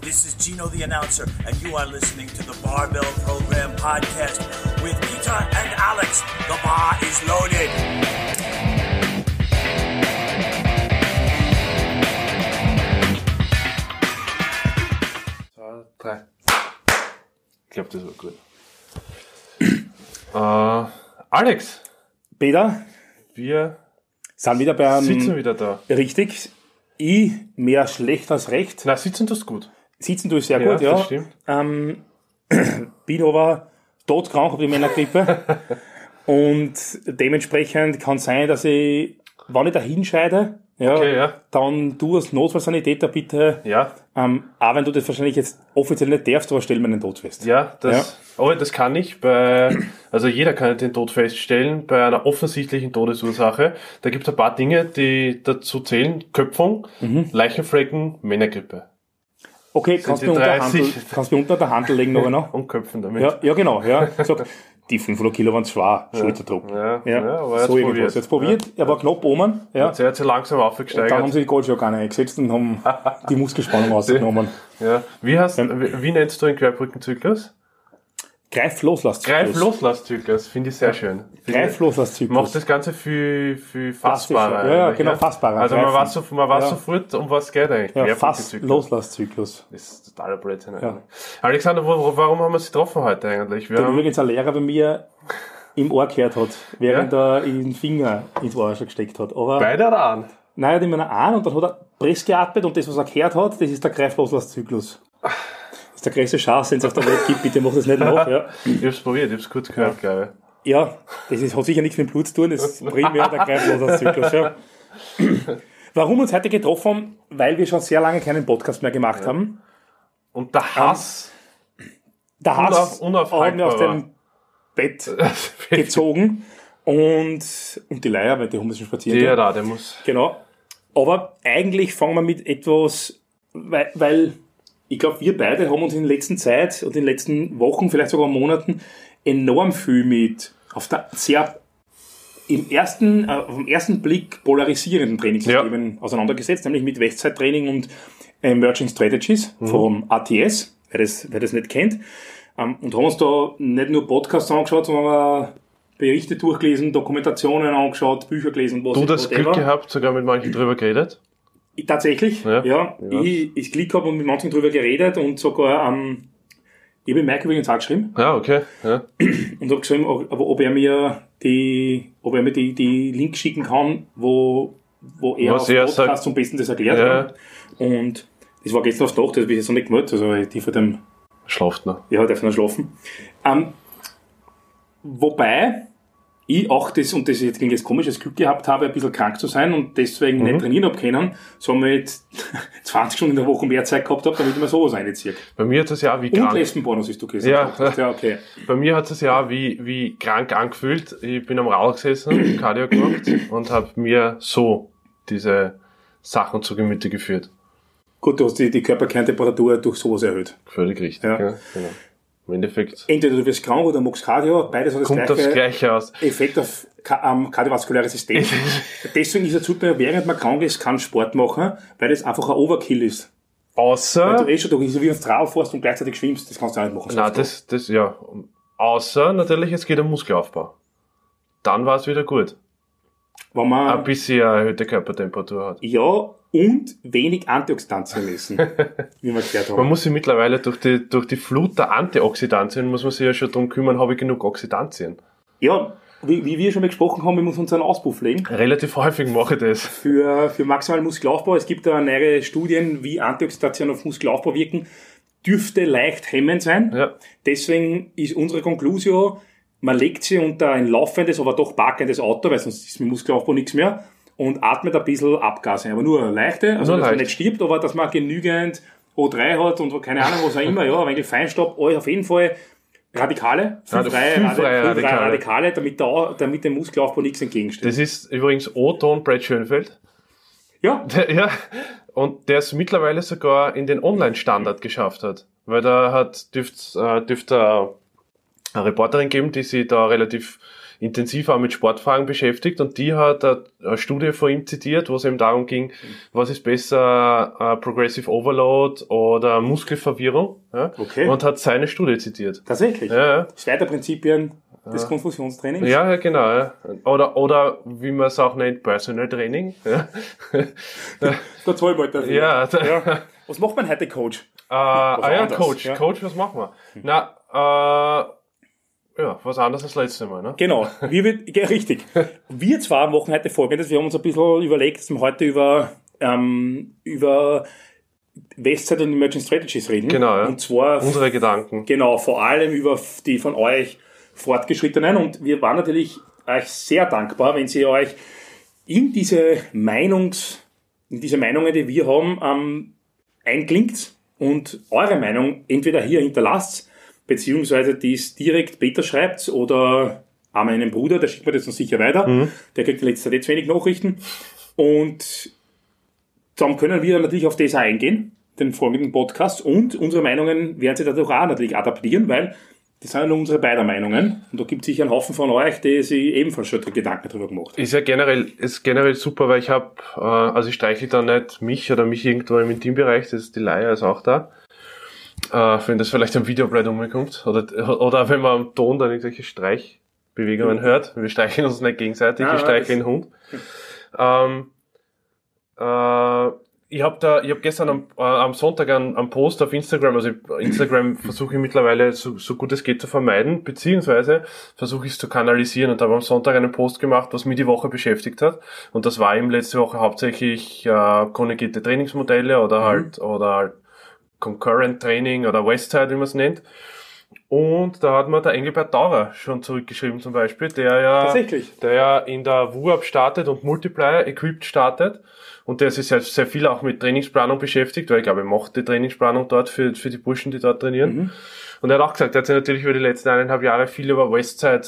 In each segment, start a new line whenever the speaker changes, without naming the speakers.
This is Gino the announcer, and you are listening to the Barbell Program podcast with Peter and Alex. The bar is loaded.
Zwei, drei. Ich glaube, das war gut. äh, Alex,
Peter,
wir
sind wieder beim.
sitzen wieder da.
Richtig. Ich mehr schlecht als recht.
Na, sitzen tust gut.
Sitzen tue ich sehr
Ja,
gut, ja.
das stimmt.
Ähm, bin aber todkrank, habe die Männergrippe. Und dementsprechend kann sein, dass ich, wenn ich da hinscheide, ja,
Okay, ja.
dann du als Notfallsanitäter bitte,
Ja,
ähm, auch wenn du das wahrscheinlich jetzt offiziell nicht darfst, aber stell mir einen Tod fest.
ja, das, oh, das kann ich bei, also jeder kann den Tod feststellen bei einer offensichtlichen Todesursache. Da gibt es ein paar Dinge, die dazu zählen. Köpfung,
Mhm.
Leichenflecken, Männergrippe.
Okay, kannst du unter
30.
Handel, kannst du unter der Handel legen noch noch?
Und Köpfen damit.
Ja, ja, genau, ja. Sag, die 500 Kilo waren schwer, Schulterdruck.
Ja, ja, aber jetzt
so irgendwas.
probiert.
Jetzt probiert, er war knapp oben, ja.
Jetzt hat sie langsam
Dann haben
aufgesteigert.
sie die Goldschocke eingesetzt und haben die Muskelspannung rausgenommen.
Ja. Wie, hast, wie, wie nennst du den Querbrückenzyklus?
Greif-Loslass-Zyklus.
Greif-Loslass-Zyklus, finde ich sehr schön.
Greif-Loslass-Zyklus.
Macht das Ganze viel, viel fassbarer.
Ja, ja, genau, fassbarer.
Also man weiß, so, man weiß
Ja.
sofort, um was geht eigentlich.
Ja,
Querbrückenzyklus.
Fass-Loslass-Zyklus.
Das ist totaler Blödsinn
Ja.
Alexander, wo, warum haben wir sie getroffen heute eigentlich? Wir haben,
übrigens ein Lehrer bei mir im Ohr gehört hat, während er den Finger ins Ohr schon gesteckt hat. Aber
beide ran.
nein, er hat immer an und dann hat er Press geatmet und das, was er gehört hat, das ist der Greif-Loslass-Zyklus. Das ist der größte Schatz, den es auf der Welt gibt. Bitte mach das nicht nach. Ja.
Ich hab's probiert, ich hab's kurz gehört, glaube
Ja, das ist, hat sicher nichts mit dem Blut zu tun, das ist primär der Greifloser-Zyklus. Ja. Warum uns heute getroffen haben? Weil wir schon sehr lange keinen Podcast mehr gemacht haben.
ich. Und der Hass,
Der Hass
Unauf-
hat mir aus dem Bett gezogen und, und die Leier, weil die haben das schon spazieren.
der
gehen.
da, der muss.
Genau. Aber eigentlich fangen wir mit etwas, weil, weil ich glaube, wir beide haben uns in der letzten Zeit und in den letzten Wochen, vielleicht sogar Monaten, enorm viel mit auf der sehr im ersten, äh, den ersten Blick polarisierenden Trainingssystemen auseinandergesetzt, nämlich mit Westside-Training und Emerging Strategies vom ATS, wer das, wer das nicht kennt. Ähm, und haben uns da nicht nur Podcasts angeschaut, sondern auch Berichte durchgelesen, Dokumentationen angeschaut, Bücher gelesen, was
Du das Glück gehabt, sogar mit manchen drüber geredet?
Ich, tatsächlich,
Ja.
ja.
Ja.
Ich, ich Glück gehabt und mit manchen drüber geredet und sogar ähm, ich habe Mike übrigens auch geschrieben
Ja, okay. Ja.
und habe geschrieben, ob, ob er mir die, ob er mir die, die Links schicken kann, wo, wo er
Was
auf
er
Podcast
sagt.
zum besten das erklärt.
Ja.
Und das war gestern aufs Dach, das habe ich jetzt noch nicht gemeldet, also die von dem
Schlaft noch.
ja, darf noch schlafen. Ähm, wobei ich auch das, und das jetzt klingt jetzt komisch, das Glück gehabt habe, ein bisschen krank zu sein und deswegen
Mhm.
nicht trainieren habe können, somit 20 Stunden in der Woche mehr Zeit gehabt habe, damit ich mir sowas reinziehe.
Bei mir hat es ja wie
Und
krank.
Lesbenpornos ist du gesagt.
Ja.
hast. ja, okay.
Bei mir hat es ja wie, wie krank angefühlt. Ich bin am Rauch gesessen, Cardio gemacht und habe mir so diese Sachen zu Gemüte geführt.
Gut, du hast die, die Körperkerntemperatur durch sowas erhöht.
Völlig richtig.
Ja.
genau. Im Endeffekt
Entweder du wirst krank oder magst Cardio, beides hat das
kommt das
gleiche
Gleiche aus.
Effekt auf ähm, kardiovaskuläres System. Deswegen ist es super, während man krank ist, kann Sport machen, weil das einfach ein Overkill ist. Weil
Außer,
du eh schon durch, so wie ins Trau fährst und gleichzeitig schwimmst, das kannst du auch nicht machen.
na, das, das, ja. Außer natürlich, es geht um Muskelaufbau. Dann war es wieder gut.
Wenn man,
Ein bisschen erhöhte Körpertemperatur hat.
ja, und wenig Antioxidantien essen, wie wir
Man
haben.
muss sich mittlerweile durch die, durch die Flut der Antioxidantien, muss man sich ja schon drum kümmern, habe ich genug Oxidantien.
Ja, wie, wie wir schon mal gesprochen haben, wir müssen uns einen Auspuff legen
Relativ häufig mache ich das.
für, für maximalen Muskelaufbau. Es gibt da neue Studien, wie Antioxidantien auf Muskelaufbau wirken. Dürfte leicht hemmend sein.
Ja.
Deswegen ist unsere Konklusion, man legt sie unter ein laufendes, aber doch parkendes Auto, weil sonst ist mit Muskelaufbau nichts mehr, und atmet ein bisschen Abgase. Aber nur leichte, also
Nur
dass man
leicht.
nicht stirbt, aber dass man genügend O3 hat und keine Ahnung, was auch immer, ja, ein wenig Feinstaub, alles auf jeden Fall Radikale,
Ja,
freie,
viel
Radi-
freie
viel freie
Radikale.
Radikale, damit, da, damit dem Muskelaufbau nichts entgegensteht.
Das ist übrigens O-Ton Brad Schönfeld.
ja,
Der, ja, und der es mittlerweile sogar in den Online-Standard geschafft hat. Weil da hat, dürft, äh, dürft äh, eine Reporterin geben, die sich da relativ intensiv auch mit Sportfragen beschäftigt und die hat eine Studie von ihm zitiert, wo es eben darum ging, was ist besser, äh, Progressive Overload oder Muskelverwirrung. Ja?
Okay.
Und hat seine Studie zitiert.
Tatsächlich.
Ja.
Zweiter-Prinzipien des Konfusionstrainings.
Ja, genau. Ja. Oder, oder wie man es auch nennt, Personal Training. Ja,
Da zahlen wir dafür.
ja, da,
Ja. Was macht man heute, Coach?
Äh, ah ja, Coach. Coach, was machen wir? Na, äh, ja, was anderes als letzte Mal, ne?
Genau, wir wird, ja, richtig. Wir zwar machen heute folgendes, wir haben uns ein bisschen überlegt, dass wir heute über, ähm, über Westside und Emerging Strategies reden.
Genau, ja.
Und zwar,
Unsere Gedanken.
genau, vor allem über die von euch Fortgeschrittenen. Und wir waren natürlich euch sehr dankbar, wenn Sie euch in diese Meinungs, in diese Meinungen, die wir haben, ähm, einklingt und eure Meinung entweder hier hinterlasst, beziehungsweise dies direkt Peter schreibt oder an meinen Bruder, der schickt mir das dann sicher weiter. Der kriegt in letzter Zeit jetzt wenig Nachrichten. Und dann können wir natürlich auf das eingehen, den folgenden Podcast. Und unsere Meinungen werden sie dadurch auch natürlich adaptieren, weil das sind ja nur unsere beiden Meinungen. Und da gibt es sicher einen Haufen von euch, die sich ebenfalls schon Gedanken darüber gemacht haben.
Ist ja generell, ist generell super, weil ich habe, äh, also ich streichle da nicht mich oder mich irgendwo im Intimbereich, das ist die Leier ist auch da. Äh, wenn das vielleicht am Videoblät umkommt. Oder, oder wenn man am Ton dann irgendwelche Streichbewegungen hört. Wir streicheln uns nicht gegenseitig, ich streichle den Hund. Ähm, äh, ich habe da, ich habe gestern am, äh, am Sonntag einen, einen Post auf Instagram, also Instagram versuche ich mittlerweile so, so gut es geht zu vermeiden, beziehungsweise versuche ich es zu kanalisieren und habe am Sonntag einen Post gemacht, was mich die Woche beschäftigt hat. Und das war eben letzte Woche hauptsächlich äh, konjugierte Trainingsmodelle oder halt oder halt Concurrent Training oder Westside, wie man es nennt. Und da hat mir der Engelbert Daurer schon zurückgeschrieben zum Beispiel, der ja, der ja in der WUAP startet und Multiplier Equipped startet und der sich sehr, sehr viel auch mit Trainingsplanung beschäftigt, weil ich glaube, er macht die Trainingsplanung dort für, für die Burschen, die dort trainieren. Und er hat auch gesagt, er hat sich natürlich über die letzten eineinhalb Jahre viel über Westside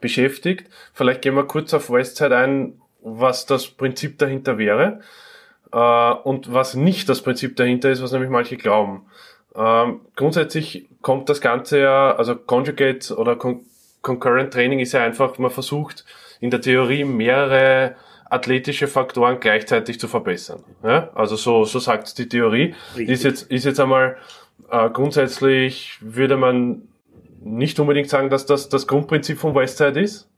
beschäftigt. Vielleicht gehen wir kurz auf Westside ein, was das Prinzip dahinter wäre äh, und was nicht das Prinzip dahinter ist, was nämlich manche glauben. Ähm, grundsätzlich kommt das Ganze ja, also Conjugate oder Con Concurrent Training ist ja einfach, man versucht in der Theorie mehrere athletische Faktoren gleichzeitig zu verbessern. Ja? Also so, so sagt die Theorie.
Richtig.
Ist jetzt, ist jetzt einmal äh, grundsätzlich würde man nicht unbedingt sagen, dass das das Grundprinzip von Westside ist.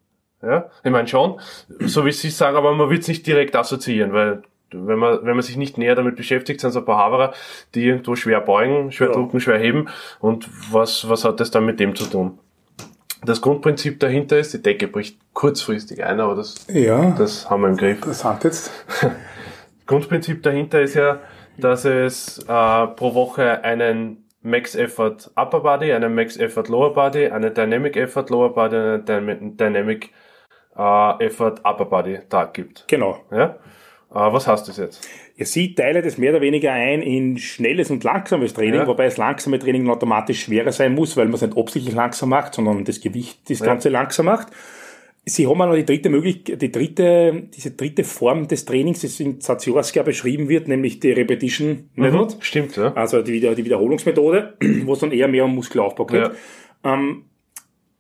Ja, ich meine schon, so wie Sie sagen, aber man wird es nicht direkt assoziieren, weil wenn man, wenn man sich nicht näher damit beschäftigt, sind so ein paar Haverer, die irgendwo schwer beugen, schwer
Ja.
drucken, schwer heben. Und was, was hat das dann mit dem zu tun? Das Grundprinzip dahinter ist, die Decke bricht kurzfristig ein, aber das,
Ja,
das haben wir im Griff.
interessant jetzt.
Grundprinzip dahinter ist ja, dass es äh, pro Woche einen Max Effort Upper Body, einen Max Effort Lower Body, einen Dynamic Effort Lower Body, einen Dyna- Dynamic äh, Effort Upper Body Tag gibt.
Genau.
Ja? Äh, was heißt das jetzt?
Ja, sie teilt es mehr oder weniger ein in schnelles und langsames Training,
Ja.
wobei das langsame Training automatisch schwerer sein muss, weil man es nicht absichtlich langsam macht, sondern das Gewicht das Ganze langsam macht. Sie haben auch noch die dritte Möglichkeit, die dritte, diese dritte Form des Trainings, das in Zaziorska beschrieben wird, nämlich die Repetition Method.
Stimmt, ja.
Also die, die Wiederholungsmethode, wo es dann eher mehr um Muskelaufbau geht. Ähm,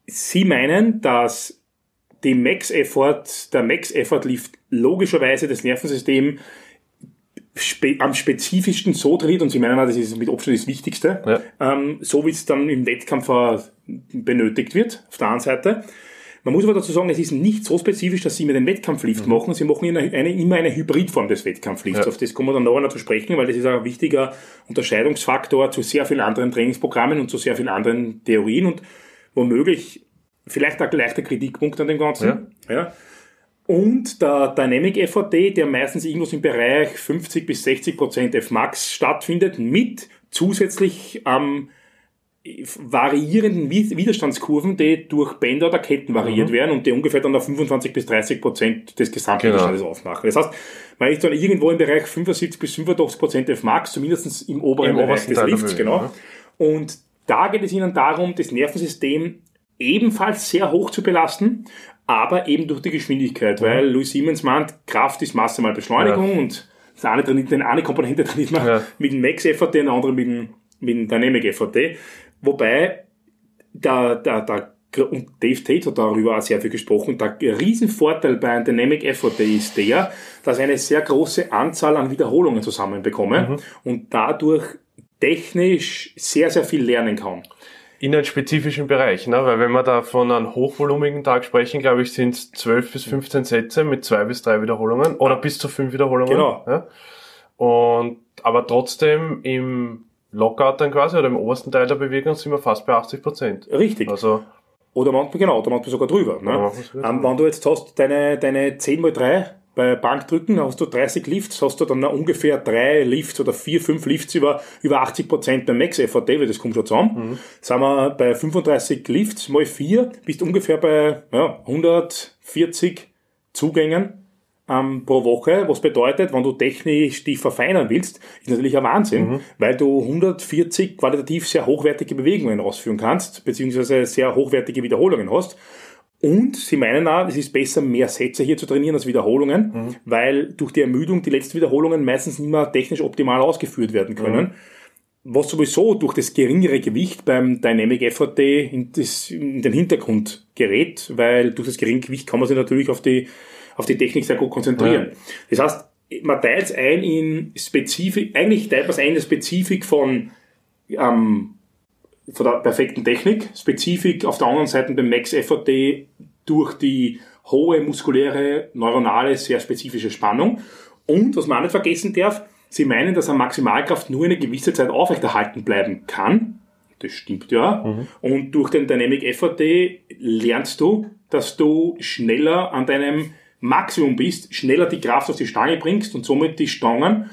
Sie meinen, dass die Max-Effort, der Max-Effort lief logischerweise das Nervensystem spe am spezifischsten so trainiert, und Sie meinen auch, das ist mit Abstand das Wichtigste,
Ja.
ähm, so wie es dann im Wettkampf benötigt wird, auf der anderen Seite. Man muss aber dazu sagen, es ist nicht so spezifisch, dass Sie mit dem Wettkampflift machen. Sie machen eine, eine, immer eine Hybridform des Wettkampflifts.
Ja.
Auf das kommen wir dann nachher noch zu sprechen, weil das ist ein wichtiger Unterscheidungsfaktor zu sehr vielen anderen Trainingsprogrammen und zu sehr vielen anderen Theorien und womöglich vielleicht auch gleich der Kritikpunkt an dem Ganzen. Ja. Und der Dynamic FAT, der meistens irgendwas im Bereich 50 bis 60 Prozent Fmax stattfindet, mit zusätzlich ähm, variierenden Wi- Widerstandskurven, die durch Bänder oder Ketten variiert werden und die ungefähr dann auf 25 bis 30 Prozent des Gesamtwiderstandes aufmachen. Das heißt, man ist dann irgendwo im Bereich 75 bis 85 Prozent Fmax, zumindest im oberen
Im
Bereich
obersten
des Lifts, genau. Und da geht es ihnen darum, das Nervensystem ebenfalls sehr hoch zu belasten, aber eben durch die Geschwindigkeit, weil Louis Siemens meint, Kraft ist Masse mal Beschleunigung und das eine, trainiert- den eine Komponente trainiert man
Ja.
mit dem Max-FAT, den andere mit dem, mit dem Dynamic-FAT. Wobei der, der, der und Dave Tate hat darüber auch sehr viel gesprochen, der Riesenvorteil bei einem Dynamic Day ist der, dass ich eine sehr große Anzahl an Wiederholungen zusammenbekomme
Mhm.
und dadurch technisch sehr, sehr viel lernen kann.
In einem spezifischen Bereich, ne? weil wenn wir da von einem hochvolumigen Tag sprechen, glaube ich, sind es 12 bis 15 Sätze mit zwei bis drei Wiederholungen oder bis zu fünf Wiederholungen.
Genau.
Ja? Und aber trotzdem im Lockout dann quasi oder im obersten Teil der Bewegung sind wir fast bei 80 Prozent.
Richtig.
Also
Oder manchmal, genau, oder manchmal sogar drüber. Ne?
Sogar
Ähm, wenn du jetzt hast deine, deine 10x3 bei Bankdrücken, hast du 30 Lifts, hast du dann ungefähr drei Lifts oder vier, fünf Lifts über, über 80 Prozent beim Max Effort David, das kommt schon zusammen.
Mhm.
Sagen wir bei 35 Lifts mal vier, bist du ungefähr bei ja, 140 Zugängen ähm, pro Woche, was bedeutet, wenn du technisch dich verfeinern willst, ist natürlich ein Wahnsinn,
Mhm.
weil du 140 qualitativ sehr hochwertige Bewegungen ausführen kannst, beziehungsweise sehr hochwertige Wiederholungen hast. Und sie meinen auch, es ist besser, mehr Sätze hier zu trainieren als Wiederholungen,
Mhm.
weil durch die Ermüdung die letzten Wiederholungen meistens nicht mehr technisch optimal ausgeführt werden können. Was sowieso durch das geringere Gewicht beim Dynamic Effort Day in, das, in den Hintergrund gerät, weil durch das geringe Gewicht kann man sich natürlich auf die, auf die Technik sehr gut konzentrieren. Das heißt, man teilt es ein in Spezifik, eigentlich teilt man es ein in Spezifik von ähm, von der perfekten Technik, Spezifik auf der anderen Seite beim Max Effort Day durch die hohe muskuläre, neuronale, sehr spezifische Spannung. Und, was man auch nicht vergessen darf, sie meinen, dass eine Maximalkraft nur eine gewisse Zeit aufrechterhalten bleiben kann. Das stimmt ja. Und durch den Dynamic Effort Day lernst du, dass du schneller an deinem Maximum bist, schneller die Kraft auf die Stange bringst und somit die Stangen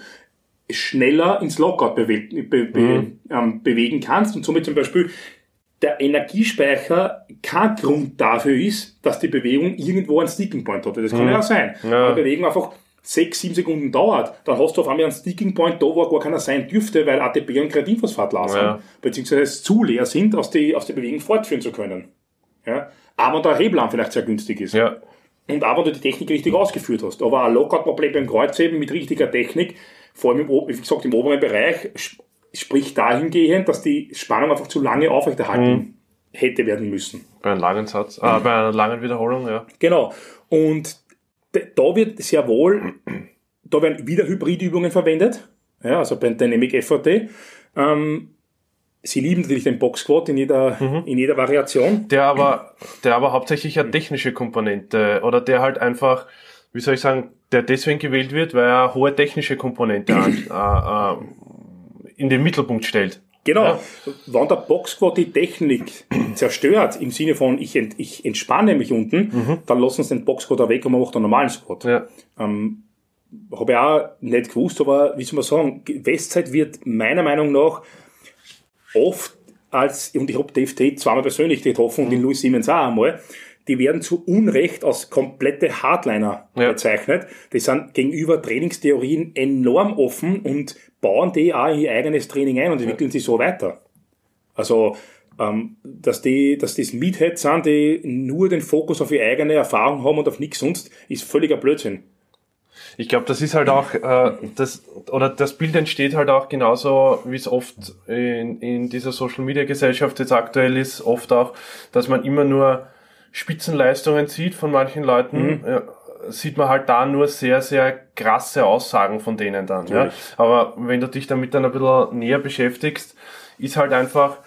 schneller ins Lockout bewe be be ähm, bewegen kannst und somit zum Beispiel der Energiespeicher kein Grund dafür ist, dass die Bewegung irgendwo einen Sticking Point hat. Das kann ja auch sein.
Ja.
Wenn die Bewegung einfach sechs, sieben Sekunden dauert, dann hast du auf einmal einen Sticking Point da, wo gar keiner sein dürfte, weil ATP und Kreatinphosphat leer sind,
Ja.
beziehungsweise zu leer sind, aus, die, aus der Bewegung fortführen zu können. Ja? Aber der Hebel vielleicht sehr günstig ist.
ja,
Und auch wenn du die Technik richtig ausgeführt hast. Aber ein Lockout-Problem beim Kreuzheben mit richtiger Technik, vor allem im, wie gesagt, im oberen Bereich, sp- spricht dahingehend, dass die Spannung einfach zu lange aufrechterhalten hätte werden müssen.
bei einem langen Satz, äh, bei einer langen Wiederholung, ja.
Genau. Und da wird sehr wohl, da werden wieder Hybridübungen verwendet. Ja, also beim Dynamic Day. Ähm, sie lieben natürlich den Box Squat in jeder, in jeder Variation.
Der aber, der aber hauptsächlich eine technische Komponente oder der halt einfach, wie soll ich sagen, der deswegen gewählt wird, weil er eine hohe technische Komponente an, äh, äh, in den Mittelpunkt stellt.
Genau.
Ja.
Wenn der Boxsquat die Technik zerstört, im Sinne von ich, ent, ich entspanne mich unten, dann lassen sie den Boxsquat auch weg und man macht einen normalen Squat.
Ja.
Ähm, Habe ich auch nicht gewusst, aber wie soll man sagen, Westzeit wird meiner Meinung nach oft als, und ich habe Dave Tate zweimal persönlich getroffen und den Louis Siemens auch einmal, die werden zu Unrecht als komplette Hardliner
Ja.
bezeichnet. Die sind gegenüber Trainingstheorien enorm offen und bauen die auch in ihr eigenes Training ein und entwickeln sich so weiter. Also, ähm, dass die, dass das Meatheads sind, die nur den Fokus auf ihre eigene Erfahrung haben und auf nichts sonst, ist völliger Blödsinn.
Ich glaube, das ist halt auch, äh, das, oder das Bild entsteht halt auch genauso, wie es oft in, in dieser Social Media Gesellschaft jetzt aktuell ist, oft auch, dass man immer nur Spitzenleistungen sieht von manchen Leuten, ja, sieht man halt da nur sehr, sehr krasse Aussagen von denen dann. Ja? Aber wenn du dich damit dann ein bisschen näher beschäftigst, ist halt einfach,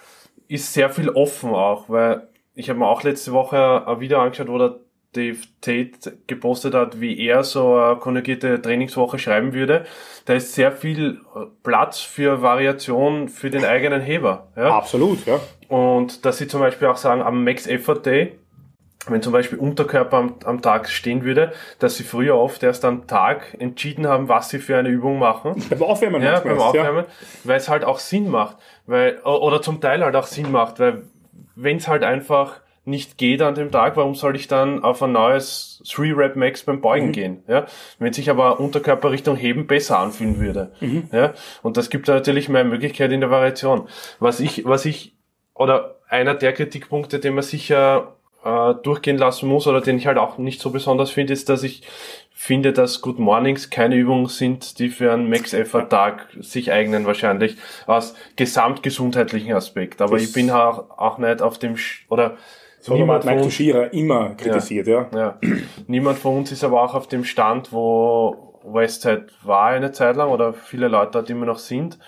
ist sehr viel offen auch, weil ich habe mir auch letzte Woche ein Video angeschaut, wo der Dave Tate gepostet hat, wie er so eine konjugierte Trainingswoche schreiben würde. Da ist sehr viel äh, Platz für Variation für den eigenen Heber. Ja?
Absolut, ja.
Und dass sie zum Beispiel auch sagen, am Max Effort Day, wenn zum Beispiel Unterkörper am, am Tag stehen würde, dass sie früher oft erst am Tag entschieden haben, was sie für eine Übung machen.
Beim Aufwärmen
Ja, beim Aufwärmen, weil es halt auch Sinn macht, weil oder zum Teil halt auch Sinn macht, weil wenn es halt einfach nicht geht an dem Tag, warum soll ich dann auf ein neues 3-Rep Max beim Beugen gehen? Ja? Wenn sich aber Unterkörper Richtung Heben besser anfühlen würde. Ja? Und das gibt da natürlich mehr Möglichkeit in der Variation. Was ich, was ich, oder einer der Kritikpunkte, den man sicher äh, durchgehen lassen muss oder den ich halt auch nicht so besonders finde, ist, dass ich finde, dass Good Mornings keine Übungen sind, die für einen Max-Effort-Tag sich eignen wahrscheinlich aus gesamtgesundheitlichen Aspekt. Aber
Das-
ich bin auch, auch nicht auf dem, Sch- oder
So
Niemand
Mike
von-
Tuschira immer kritisiert, ja.
Ja. Niemand von uns ist aber auch auf dem Stand, wo Westside war eine Zeit lang oder viele Leute dort immer noch sind.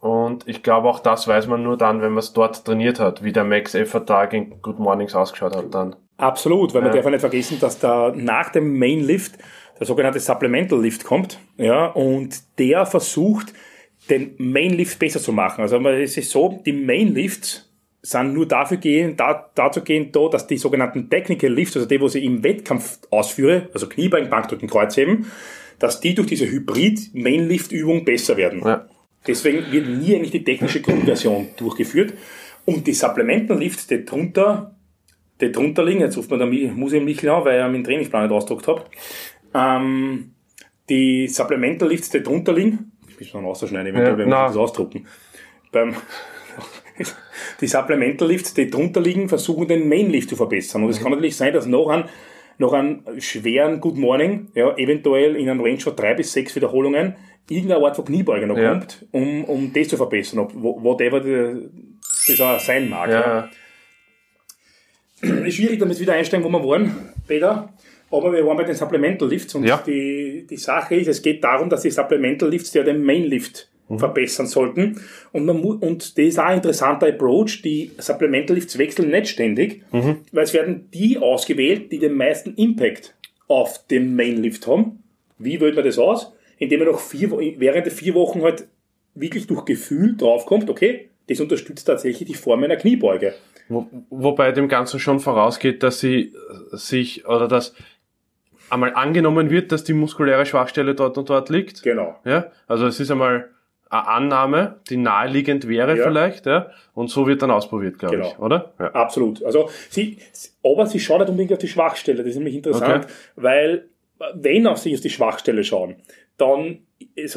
Und ich glaube auch das weiß man nur dann, wenn man es dort trainiert hat, wie der Max Effort-Tag in Good Mornings ausgeschaut hat dann.
Absolut, weil man
Ja.
darf ja nicht vergessen, dass da nach dem Main Lift der sogenannte Supplemental Lift kommt, ja, und der versucht, den Main Lift besser zu machen. Also es ist so, die Main Lifts sind nur dafür gehen, da, dazu gehen, da, dass die sogenannten Technical Lifts, also die, wo sie im Wettkampf ausführe, also Kniebeugen, Bankdrücken, Kreuzheben, dass die durch diese Hybrid Main Lift Übung besser werden.
Ja.
Deswegen wird nie eigentlich die technische Grundversion durchgeführt. Und die Supplemental Lifts, die drunter, die drunter liegen, jetzt ruft man da Mi- Museum Michel an, weil ich meinen Trainingsplan nicht ausgedruckt habe. Ähm, die Supplemental Lifts, die drunter liegen, ich muss noch ausschneiden, eventuell,
Ja,
wenn wir das ausdrucken. Beim, die Supplemental Lifts, die drunter liegen, versuchen den Main Lift zu verbessern. Und es kann natürlich sein, dass noch ein, noch einen schweren Good Morning, ja, eventuell in einem Range von drei bis sechs Wiederholungen, irgendeine Art von Kniebeuge noch
Ja.
kommt, um, um das zu verbessern, ob, whatever das auch sein mag. Ja. Ist schwierig, damit wir wieder einsteigen, wo wir waren, Peter. Aber wir waren bei den Supplemental Lifts und
Ja.
die, die Sache ist, es geht darum, dass die Supplemental Lifts ja den Main Lift verbessern sollten. Und, man mu und das ist auch ein interessanter Approach. Die Supplemental Lifts wechseln nicht ständig, weil es werden die ausgewählt, die den meisten Impact auf den Main Lift haben. Wie wählt man das aus? Indem man noch vier, während der vier Wochen halt wirklich durch Gefühl draufkommt, okay, das unterstützt tatsächlich die Form einer Kniebeuge.
Wo, wobei dem Ganzen schon vorausgeht, dass sie äh, sich oder dass einmal angenommen wird, dass die muskuläre Schwachstelle dort und dort liegt.
Genau.
Ja, also es ist einmal eine Annahme, die naheliegend wäre
Ja.
vielleicht, ja, und so wird dann ausprobiert, glaube
Genau.
ich, oder? Ja.
Absolut. Also sie, aber sie schauen nicht unbedingt auf die Schwachstelle. Das ist nämlich interessant,
Okay.
weil wenn auf sie auf die Schwachstelle schauen, dann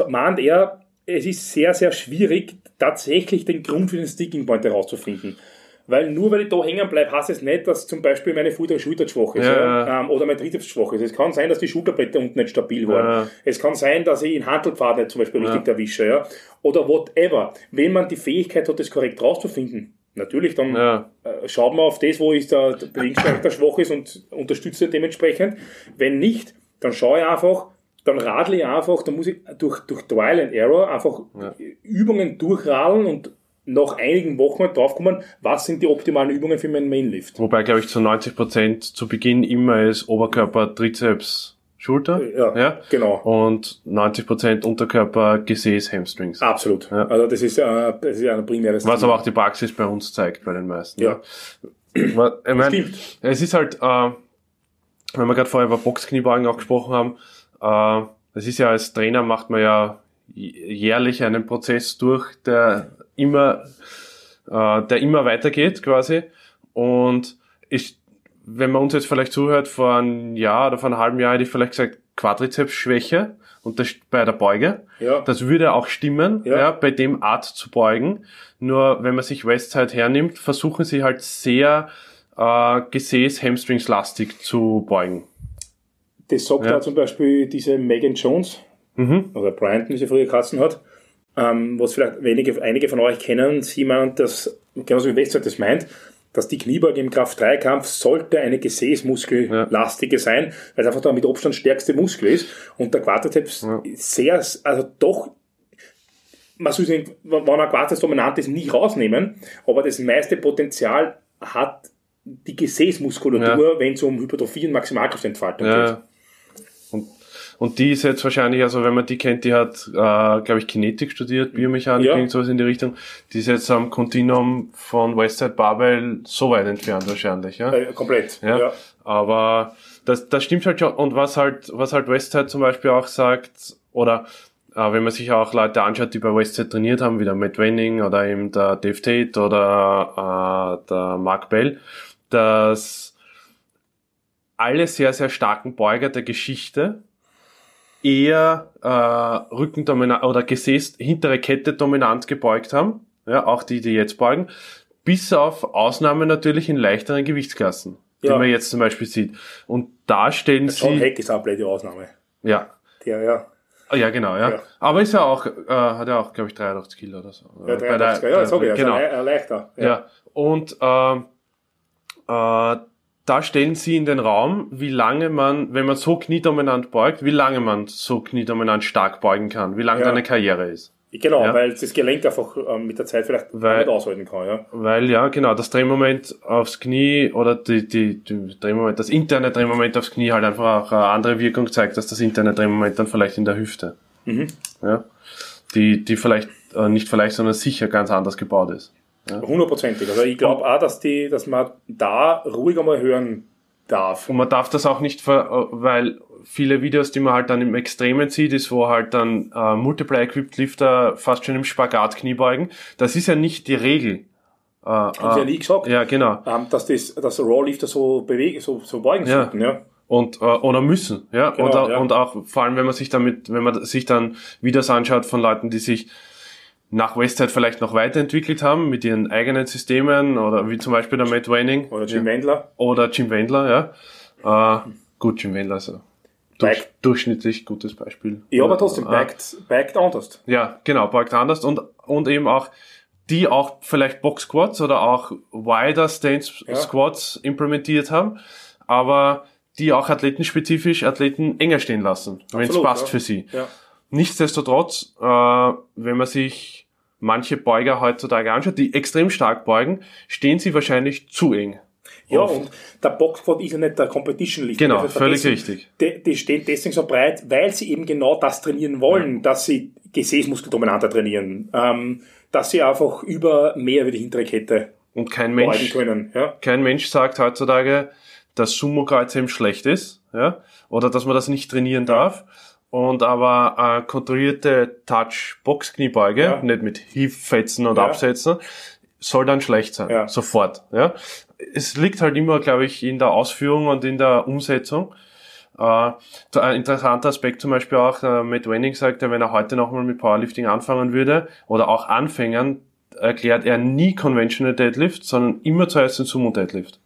mahnt er, es ist sehr, sehr schwierig, tatsächlich den Grund für den Sticking Point herauszufinden. Weil nur weil ich da hängen bleibe, heißt es nicht, dass zum Beispiel meine vordere Schulter schwach ist
Ja,
ja,
ja.
Ähm, oder mein Trizeps schwach ist. Es kann sein, dass die Schulterblätter unten nicht stabil waren.
Ja.
Es kann sein, dass ich in Handelpfad nicht zum Beispiel richtig erwische. Ja? Oder whatever. Wenn man die Fähigkeit hat, das korrekt rauszufinden, natürlich, dann
Ja.
äh, schaut man auf das, wo ist der, der Linksschalter schwach ist und unterstütze dementsprechend. Wenn nicht, dann schaue ich einfach, dann radle ich einfach, dann muss ich durch, durch Trial and Error einfach Übungen durchradeln und nach einigen Wochen halt draufkommen, was sind die optimalen Übungen für meinen Mainlift.
Wobei, glaube ich, zu 90 Prozent zu Beginn immer ist Oberkörper, Trizeps, Schulter.
Ja, genau.
Und 90 Prozent Unterkörper, Gesäß, Hamstrings.
Absolut.
Ja.
Also das ist, äh, das ist ja ein primäres
Was
Ziel.
aber auch die Praxis bei uns zeigt, bei den meisten.
Ja.
Weil, Ich mein,
Stimmt.
es ist halt, äh, wenn wir gerade vorher über Boxkniebeugen auch gesprochen haben, äh, es ist ja als Trainer macht man ja jährlich einen Prozess durch, der immer, äh, der immer weitergeht quasi. Und ich, wenn man uns jetzt vielleicht zuhört, vor einem Jahr oder vor einem halben Jahr hätte ich vielleicht gesagt, Quadrizepsschwäche und das bei der Beuge.
Ja.
Das würde auch stimmen,
Ja.
ja. bei dem Art zu beugen. Nur wenn man sich Westside hernimmt, versuchen sie halt sehr äh, Gesäß-Hamstrings-lastig zu beugen.
Das sagt
Ja.
zum Beispiel diese Megan Jones,
Mhm.
oder Bryant, wie sie früher geheißen hat, ähm, was vielleicht wenige, einige von euch kennen, sie meint, dass, genauso wie Westside das meint, dass die Kniebeuge im Kraft-3-Kampf sollte eine Gesäßmuskellastige sein, weil es einfach der mit Abstand stärkste Muskel ist und der Quadrizeps sehr, also doch man soll den, wenn ein Quartus dominant ist, nicht rausnehmen, aber das meiste Potenzial hat die Gesäßmuskulatur, wenn es um Hypertrophie und Maximalkraftentfaltung geht.
Und, die ist jetzt wahrscheinlich, also wenn man die kennt, die hat, äh, glaube ich, Kinetik studiert, Biomechanik,
Ja.
irgend sowas in die Richtung. Die ist jetzt am Continuum von Westside Barbell so weit entfernt wahrscheinlich, ja.
Äh, komplett.
Ja,
Ja.
aber das, das stimmt halt schon. Und was halt, was halt Westside zum Beispiel auch sagt, oder äh, wenn man sich auch Leute anschaut, die bei Westside trainiert haben, wie der Matt Wenning oder eben der Dave Tate oder äh, der Mark Bell, dass alle sehr, sehr starken Beuger der Geschichte eher äh, Rückendominant oder Gesäß, hintere Kette dominant gebeugt haben. Ja, auch die, die jetzt beugen. Bis auf Ausnahmen natürlich in leichteren Gewichtsklassen, die
Ja.
man jetzt zum Beispiel sieht. Und da stellen
John
sie,
Heck ist auch blöde Ausnahme.
ja,
Der, ja.
Ah, ja, genau, ja.
Ja.
Aber ist ja auch, äh, hat ja auch, glaube ich, 83 Kilo oder so.
Ja,
Bei der-
83, ja, das sag ich,
genau.
also le- leichter.
Ja. Und ähm, äh, da stellen sie in den Raum, wie lange man, wenn man so kniedominant beugt, wie lange man so kniedominant stark beugen kann, wie lange
Ja.
deine Karriere ist.
Genau,
Ja.
weil das Gelenk einfach ähm, mit der Zeit vielleicht
Weil-
nicht aushalten kann. Ja.
Weil ja, genau, das Drehmoment aufs Knie oder die, die, die Drehmoment, das interne Drehmoment aufs Knie halt einfach auch eine andere Wirkung zeigt, als das interne Drehmoment dann vielleicht in der Hüfte. Ja. Die, die vielleicht, äh, nicht vielleicht, sondern sicher ganz anders gebaut ist.
Hundertprozentig. Also ich glaube auch, dass, die, dass man da ruhig einmal hören darf.
Und man darf das auch nicht, ver, weil viele Videos, die man halt dann im Extremen sieht, ist, wo halt dann äh, Multiply-Equipped Lifter fast schon im Spagat Knie beugen. Das ist ja nicht die Regel. Äh,
Haben sie ja nie gesagt,
ja, genau.
ähm, dass, das, dass Raw-Lifter so bewegen, so, so beugen
Ja.
sollten. Ja.
und äh, oder müssen, ja,
Genau,
und, auch,
ja.
und auch vor allem, wenn man sich damit, wenn man sich dann Videos anschaut von Leuten, die sich nach Westside vielleicht noch weiterentwickelt haben mit ihren eigenen Systemen oder wie zum Beispiel der Matt Wenning
Oder Jim Wendler.
oder Jim Wendler, ja. Äh, gut, Jim Wendler ist ein durch, durchschnittlich gutes Beispiel.
Ja, aber trotzdem, backt, backt anders.
ja, genau, beugt anders und, und eben auch die auch vielleicht Box Squats oder auch Wider Stance
Ja.
Squats implementiert haben, aber die auch athletenspezifisch Athleten enger stehen lassen, wenn es passt
ja.
für sie.
Ja.
Nichtsdestotrotz, äh, wenn man sich manche Beuger heutzutage anschaut, die extrem stark beugen, stehen sie wahrscheinlich zu eng.
Ja,
Oft.
und der Boxquad ist ja nicht der Competition Lift.
Genau,
ist
völlig richtig.
Die, die stehen deswegen so breit, weil sie eben genau das trainieren wollen, dass sie Gesäßmuskeldominanter trainieren, ähm, dass sie einfach über mehr über die hintere Kette
Und kein Mensch,
können. Ja?
kein Mensch sagt heutzutage, dass Sumo-Kreuzheben schlecht ist, ja, oder dass man das nicht trainieren darf. Und aber äh, kontrollierte Touch-Box-Kniebeuge,
Ja.
nicht mit Hieffetzen und
Ja.
Absetzen, soll dann schlecht sein.
Ja.
Sofort. Ja. Es liegt halt immer, glaube ich, in der Ausführung und in der Umsetzung. Äh, ein interessanter Aspekt zum Beispiel auch, äh, Matt Wenning sagt, ja, wenn er heute nochmal mit Powerlifting anfangen würde, oder auch Anfängern, erklärt er nie Conventional Deadlift, sondern immer zuerst den Sumo Deadlift.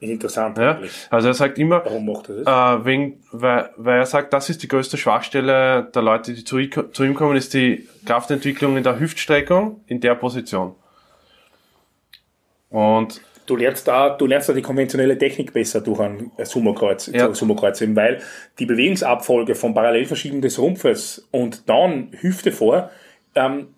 Interessant.
Ja? Also er sagt immer,
Warum macht er das?
äh, wegen, weil, weil er sagt, das ist die größte Schwachstelle der Leute, die zu, ihm- zu ihm kommen, ist die Kraftentwicklung in der Hüftstreckung in der Position. Und
Du lernst da, du lernst da die konventionelle Technik besser durch ein Sumo-Kreuz,
Ja.
Sumo-Kreuz eben, weil die Bewegungsabfolge vom Parallelverschieben des Rumpfes und dann Hüfte vor, ähm,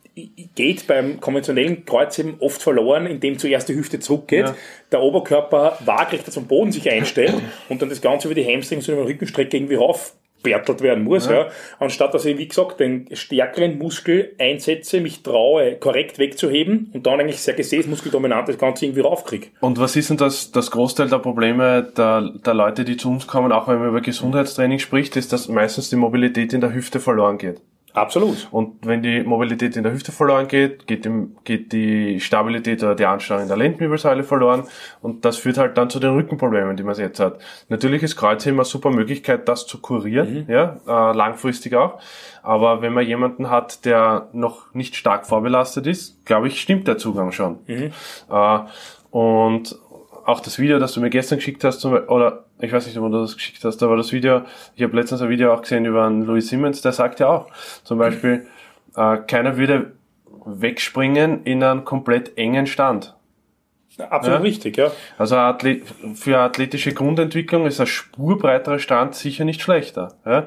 geht beim konventionellen Kreuzheben oft verloren, indem zuerst die Hüfte zurückgeht,
Ja.
der Oberkörper waagrechter zum Boden sich einstellt und dann das Ganze über die Hamstrings und über die Rückenstrecke irgendwie raufbertelt werden muss, ja. Anstatt dass ich, wie gesagt, den stärkeren Muskel einsetze, mich traue, korrekt wegzuheben und dann eigentlich sehr gesäßmuskeldominant das Ganze irgendwie raufkriege.
Und was ist denn das, das Großteil der Probleme der, der Leute, die zu uns kommen, auch wenn man über Gesundheitstraining spricht, ist, dass meistens die Mobilität in der Hüfte verloren geht.
Absolut.
Und wenn die Mobilität in der Hüfte verloren geht, geht, dem, geht die Stabilität oder die Ansteuerung in der Lendenwirbelsäule verloren. Und das führt halt dann zu den Rückenproblemen, die man jetzt hat. Natürlich ist Kreuzheben eine super Möglichkeit, das zu kurieren, ja, äh, langfristig auch. Aber wenn man jemanden hat, der noch nicht stark vorbelastet ist, glaube ich, stimmt der Zugang schon. Äh, und auch das Video, das du mir gestern geschickt hast, zum, oder ich weiß nicht, ob du das geschickt hast, aber das Video, ich habe letztens ein Video auch gesehen über einen Louis Simmons, der sagt ja auch, zum Beispiel, äh, keiner würde wegspringen in einen komplett engen Stand.
Absolut
Ja.
richtig, ja.
Also für athletische Grundentwicklung ist ein spurbreiterer Stand sicher nicht schlechter. Ja?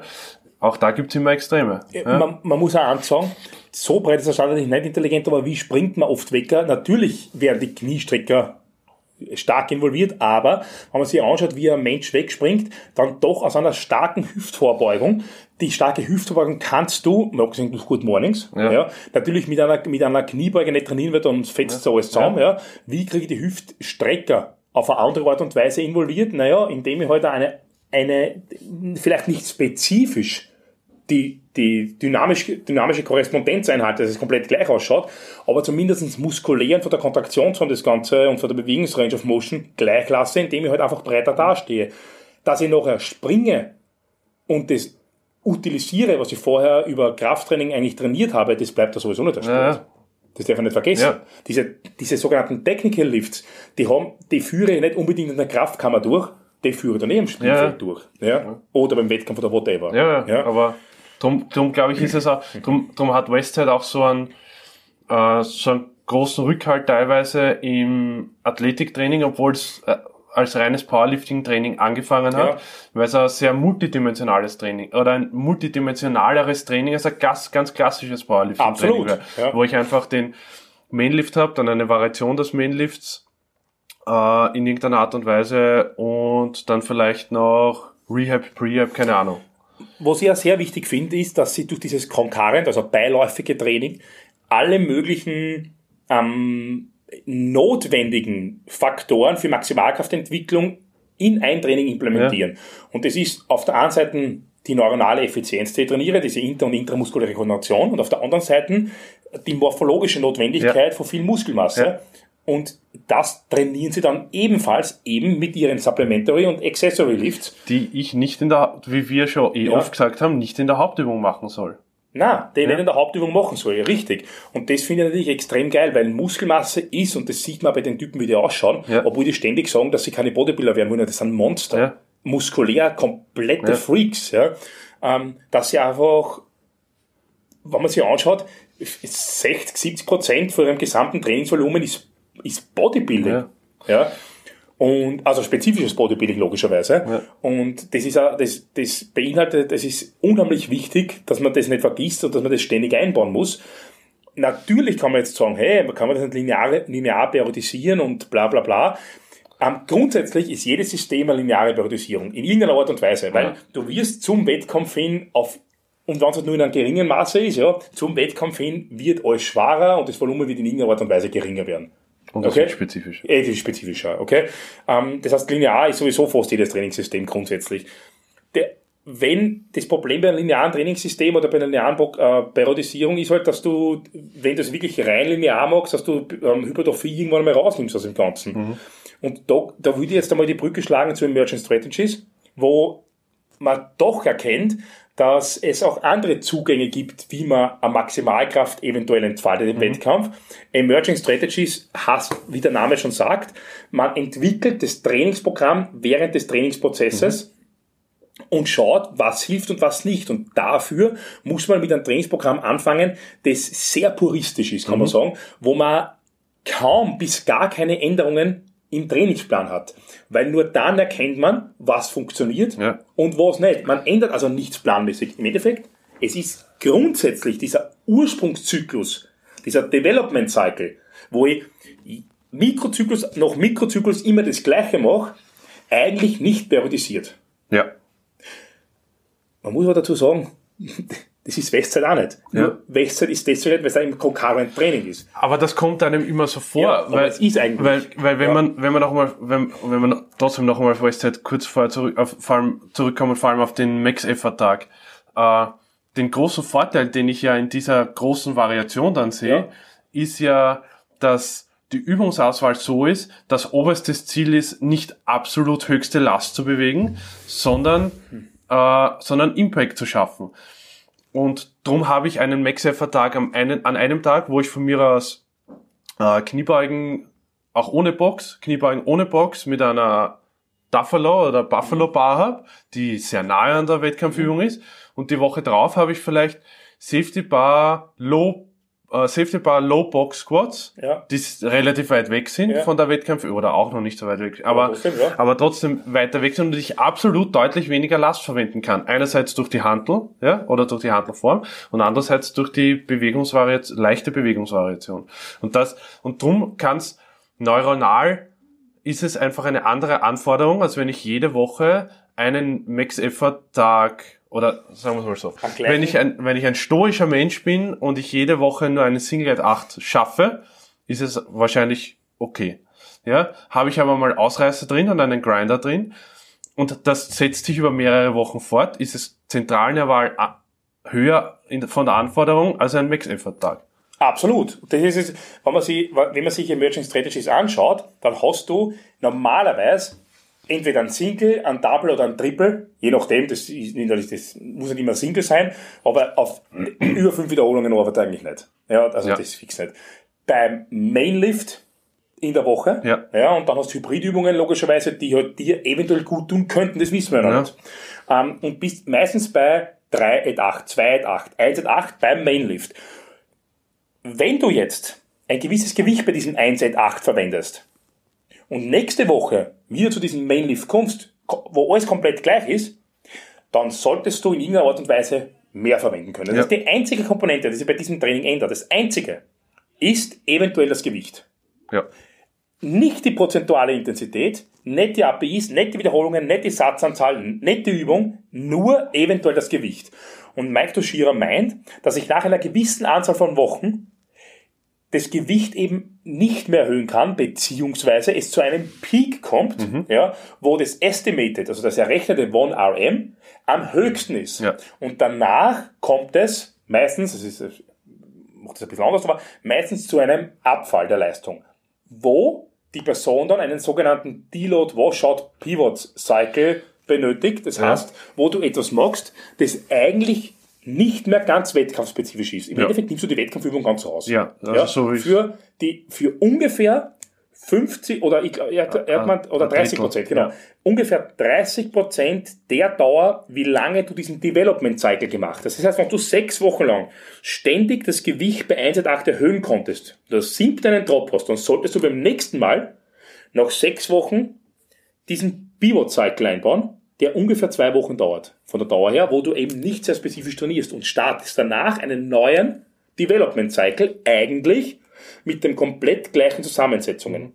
Auch da gibt's immer Extreme. Ja?
Man, man muss auch eins sagen, so breit ist der Stand nicht, nicht intelligent, aber wie springt man oft weg? Natürlich werden die Kniestrecker stark involviert, aber wenn man sich anschaut, wie ein Mensch wegspringt, dann doch aus einer starken Hüftvorbeugung. Die starke Hüftvorbeugung kannst du, abgesehen durch Good Mornings, ja.
Ja.
natürlich mit einer, mit einer Kniebeuge nicht trainieren wird und fetzt so alles zusammen, ja. Wie kriege ich die Hüftstrecker auf eine andere Art und Weise involviert? Naja, indem ich halt eine, eine, vielleicht nicht spezifisch die, die dynamisch, dynamische Korrespondenzeinheit, dass es komplett gleich ausschaut, aber zumindest muskulär und von der Kontraktionsform des Ganze und von der Bewegungsrange of Motion gleich lasse, indem ich halt einfach breiter dastehe. Dass ich nachher springe und das utilisiere, was ich vorher über Krafttraining eigentlich trainiert habe, das bleibt da sowieso nicht der Sport.
Ja.
Das darf man nicht vergessen.
Ja.
Diese, diese sogenannten Technical Lifts, die haben, die führe ich nicht unbedingt in der Kraftkammer durch, die führe ich dann eh im Spielfeld
Ja.
durch. Ja? Oder beim Wettkampf oder whatever.
Ja, ja, aber drum, drum glaube ich, ist es auch, drum, drum hat Westside auch so einen, äh, so einen großen Rückhalt teilweise im Athletiktraining, obwohl es äh, als reines Powerlifting-Training angefangen hat,
Ja.
weil es ein sehr multidimensionales Training oder ein multidimensionaleres Training als ein ganz, ganz klassisches Powerlifting-Training wäre,
ja.
wo ich einfach den Mainlift habe, dann eine Variation des Mainlifts äh, in irgendeiner Art und Weise und dann vielleicht noch Rehab, Prehab, keine Ahnung.
Was ich ja sehr wichtig finde, ist, dass sie durch dieses Concurrent, also beiläufige Training, alle möglichen ähm, notwendigen Faktoren für Maximalkraftentwicklung in ein Training implementieren. Und das ist auf der einen Seite die neuronale Effizienz, die ich trainiere, diese inter- und intramuskuläre Koordination, und auf der anderen Seite die morphologische Notwendigkeit von viel Muskelmasse.
Ja.
Und das trainieren sie dann ebenfalls eben mit ihren Supplementary und Accessory Lifts.
Die ich nicht in der, wie wir schon eh
Ja.
oft gesagt haben, nicht in der Hauptübung machen soll.
Na, den nicht in der Hauptübung machen soll, richtig. Und das finde ich natürlich extrem geil, weil Muskelmasse ist, und das sieht man bei den Typen, wie die ausschauen,
Ja.
obwohl die ständig sagen, dass sie keine Bodybuilder werden wollen, das sind Monster.
Ja.
Muskulär, komplette
Ja.
Freaks, ja. Ähm, dass sie einfach, wenn man sich anschaut, 60, 70 Prozent von ihrem gesamten Trainingsvolumen ist, ist Bodybuilding.
Ja.
Ja. Und, also spezifisches Bodybuilding logischerweise.
Ja.
Und das ist auch, das, das beinhaltet, das ist unheimlich wichtig, dass man das nicht vergisst und dass man das ständig einbauen muss. Natürlich kann man jetzt sagen, hey, man kann man das nicht linear, linear periodisieren und bla bla bla. Ähm, grundsätzlich ist jedes System eine lineare Periodisierung, in irgendeiner Art und Weise, weil
Ja.
du wirst zum Wettkampf hin auf und wenn es halt nur in einem geringen Maße ist, ja, zum Wettkampf hin wird alles schwerer und das Volumen wird in irgendeiner Art und Weise geringer werden.
Und das
Okay.
ist
spezifischer, okay? Ähm, das heißt, linear ist sowieso fast jedes Trainingssystem grundsätzlich. Der, wenn das Problem bei einem linearen Trainingssystem oder bei einer linearen äh, Periodisierung ist halt, dass du, wenn du es wirklich rein linear machst, dass du ähm, Hypertrophie irgendwann mal rausnimmst aus dem Ganzen. Und da, da würde ich jetzt einmal die Brücke schlagen zu Emergent Strategies, wo man doch erkennt, dass es auch andere Zugänge gibt, wie man eine Maximalkraft eventuell entfaltet im Wettkampf. Emerging Strategies heißt, wie der Name schon sagt, man entwickelt das Trainingsprogramm während des Trainingsprozesses und schaut, was hilft und was nicht. Und dafür muss man mit einem Trainingsprogramm anfangen, das sehr puristisch ist, kann man sagen, wo man kaum bis gar keine Änderungen im Trainingsplan hat. Weil nur dann erkennt man, was funktioniert
Ja.
und was nicht. Man ändert also nichts planmäßig. Im Endeffekt, es ist grundsätzlich dieser Ursprungszyklus, dieser Development Cycle, wo ich Mikrozyklus nach Mikrozyklus immer das Gleiche mache, eigentlich nicht periodisiert.
Ja.
Man muss aber dazu sagen, das ist Westzeit auch nicht.
Ja.
Nur Westzeit ist deswegen nicht, weil es ein Concurrent Training ist.
Aber das kommt einem immer so vor,
Ja,
weil,
es ist eigentlich-
weil, weil wenn
ja.
man, wenn man noch mal, wenn, wenn man trotzdem noch einmal auf Westzeit kurz vorher zurück, auf, vor allem zurückkommen, vor allem auf den Max-Effort-Tag, äh, den großen Vorteil, den ich ja in dieser großen Variation dann sehe,
Ja.
ist ja, dass die Übungsauswahl so ist, dass oberstes Ziel ist, nicht absolut höchste Last zu bewegen, sondern, äh, sondern Impact zu schaffen. Und drum habe ich einen einen, an einem Tag, wo ich von mir aus äh, Kniebeugen auch ohne Box, Kniebeugen ohne Box mit einer Buffalo oder Buffalo Bar habe, die sehr nahe an der Wettkampfübung ist. Und die Woche drauf habe ich vielleicht Safety Bar Low äh, Safety Bar Low Box Squats,
Ja.
die relativ weit weg sind
Ja.
von der Wettkampfübung oder auch noch nicht so weit weg, aber,
trotzdem, ja.
aber trotzdem weiter weg sind und ich absolut deutlich weniger Last verwenden kann. Einerseits durch die Hantel, ja, oder durch die Hantelform und andererseits durch die Bewegungsvariation, leichte Bewegungsvariation. Und das, und drum kann's neuronal ist es einfach eine andere Anforderung, als wenn ich jede Woche einen Max-Effort-Tag oder sagen wir es mal so, wenn ich, ein, wenn ich ein stoischer Mensch bin und ich jede Woche nur einen Singlet 8 schaffe, ist es wahrscheinlich okay. Ja, habe ich aber mal Ausreißer drin und einen Grinder drin und das setzt sich über mehrere Wochen fort, ist es Zentralnerval a- höher in, von der Anforderung als ein Max-Effort-Tag.
Absolut. Das ist es, wenn man sich, wenn man sich Emerging Strategies anschaut, dann hast du normalerweise entweder ein Single, ein Double oder ein Triple, je nachdem, das, ist, das muss nicht immer Single sein, aber auf über fünf Wiederholungen arbeitet eigentlich nicht. Ja, also
Ja.
das fix nicht. Beim Mainlift in der Woche,
Ja.
ja, und dann hast du Hybridübungen logischerweise, die halt dir eventuell gut tun könnten, das wissen wir noch
Ja.
nicht. Ähm, und bist meistens bei 3 at 8, 2 at 8, 1 at 8 beim Mainlift. Wenn du jetzt ein gewisses Gewicht bei diesem 1 at 8 verwendest und nächste Woche wieder zu diesem Mainlift kommst, wo alles komplett gleich ist, dann solltest du in irgendeiner Art und Weise mehr verwenden können. Das
Ja.
ist die einzige Komponente, die sich bei diesem Training ändert. Das einzige ist eventuell das Gewicht.
Ja.
Nicht die prozentuale Intensität, nicht die APIs, nicht die Wiederholungen, nicht die Satzanzahl, nicht die Übung, nur eventuell das Gewicht. Und Mike Toshira meint, dass ich nach einer gewissen Anzahl von Wochen das Gewicht eben nicht mehr erhöhen kann, beziehungsweise es zu einem Peak kommt, ja, wo das Estimated, also das errechnete 1RM, am höchsten ist.
Ja.
Und danach kommt es meistens, das ist, ich mache das ein bisschen anders, aber meistens zu einem Abfall der Leistung, wo die Person dann einen sogenannten Deload Washout Pivot Cycle benötigt. Das
Ja.
heißt, wo du etwas machst, das eigentlich nicht mehr ganz wettkampfspezifisch ist. Im
Ja.
Endeffekt nimmst du die Wettkampfübung ganz raus.
Ja, also so wie-
für, die, für ungefähr 50 oder ich er, er hat man, oder
ein
30
Drittel,
Prozent, genau.
ja.
Ungefähr 30 Prozent der Dauer, wie lange du diesen Development Cycle gemacht hast. Das heißt, wenn du sechs Wochen lang ständig das Gewicht bei 1,8 erhöhen konntest, du siebten einen Drop hast, dann solltest du beim nächsten Mal nach sechs Wochen diesen Pivot Cycle einbauen, der ungefähr zwei Wochen dauert, von der Dauer her, wo du eben nicht sehr spezifisch trainierst und startest danach einen neuen Development Cycle, eigentlich mit den komplett gleichen Zusammensetzungen.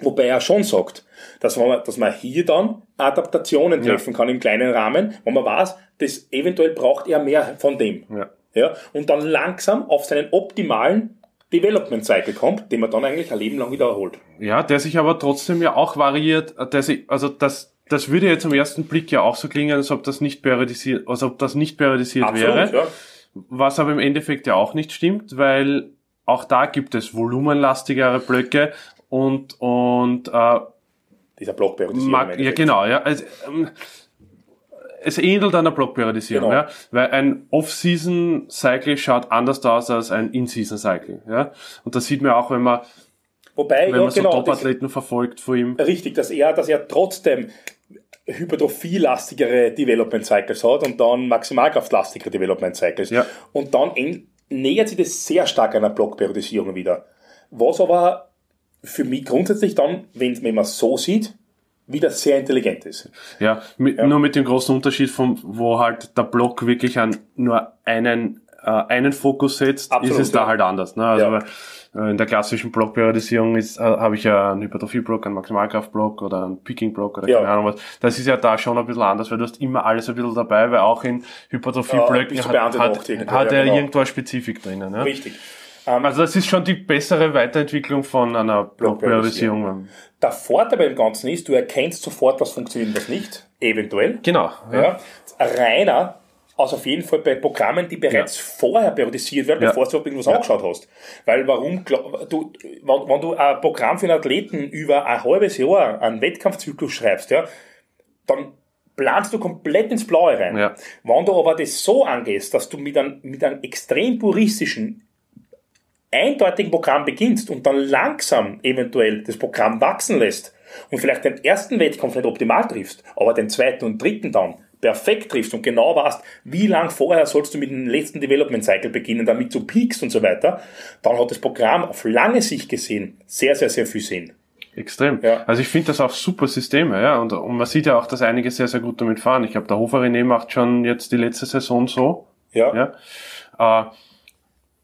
Wobei er schon sagt, dass man, dass man hier dann Adaptationen
Ja.
treffen kann im kleinen Rahmen, wo man weiß, das eventuell braucht er mehr von dem.
Ja.
Ja, und dann langsam auf seinen optimalen Development Cycle kommt, den man dann eigentlich ein Leben lang wieder erholt.
Ja, der sich aber trotzdem ja auch variiert, der sich, also das, das würde jetzt am ersten Blick ja auch so klingen, als ob das nicht periodisiert, als ob das nicht periodisiert wäre.
ja.
Was aber im Endeffekt ja auch nicht stimmt, weil auch da gibt es volumenlastigere Blöcke und, und äh,
Dieser Blockperiodisierung.
mag, ja genau, ja. Also, ähm, es ähnelt einer Blockperiodisierung,
Genau.
ja, weil ein Off-Season-Cycle schaut anders aus als ein In-Season-Cycle, ja. Und das sieht man auch, wenn man,
Wobei,
wenn
ja,
man so
genau, das,
Top-Athleten verfolgt vor ihm.
richtig, dass er, dass er trotzdem hypertrophielastigere Development Cycles hat und dann maximalkraftlastigere Development Cycles.
Ja.
Und dann nähert sich das sehr stark einer Blockperiodisierung wieder. Was aber für mich grundsätzlich dann, wenn wenn man so sieht, wieder sehr intelligent ist.
Ja, mit, nur mit dem großen Unterschied von, wo halt der Block wirklich an nur einen, äh, einen Fokus setzt,
Absolut,
ist es da
ja.
halt anders. Ne? Also
Ja.
weil, äh, in der klassischen Blockperiodisierung ist, äh, habe ich ja einen Hypertrophie-Block, einen Maximalkraft-Block oder einen Picking-Block oder
Ja.
keine Ahnung was. Das ist ja da schon ein bisschen anders, weil du hast immer alles ein bisschen dabei, weil auch in Hypertrophie-Blöcken hat, hat, hat er
genau.
irgendwo eine Spezifik drinnen. Ja?
Richtig.
Also das ist schon die bessere Weiterentwicklung von einer Blockperiodisierung.
Der Vorteil beim Ganzen ist, du erkennst sofort, was funktioniert und was nicht. Eventuell.
Genau. Ja.
Reiner, also auf jeden Fall bei Programmen, die bereits vorher periodisiert werden,
Ja.
bevor du irgendwas angeschaut hast. Weil warum, du, wenn, wenn du ein Programm für einen Athleten über ein halbes Jahr einen Wettkampfzyklus schreibst, ja, dann planst du komplett ins Blaue rein.
Ja.
Wenn du aber das so angehst, dass du mit einem, mit einem extrem puristischen, eindeutigen Programm beginnst und dann langsam eventuell das Programm wachsen lässt und vielleicht den ersten Wettkampf nicht optimal triffst, aber den zweiten und dritten dann perfekt triffst und genau weißt, wie lang vorher sollst du mit dem letzten Development Cycle beginnen, damit du peakst und so weiter, dann hat das Programm auf lange Sicht gesehen sehr, sehr, sehr viel Sinn.
Extrem.
Ja.
Also ich finde das auch super Systeme, ja. Und, und man sieht ja auch, dass einige sehr, sehr gut damit fahren. Ich glaube, der Hofer René macht schon jetzt die letzte Saison so.
Ja,
Ja. Äh,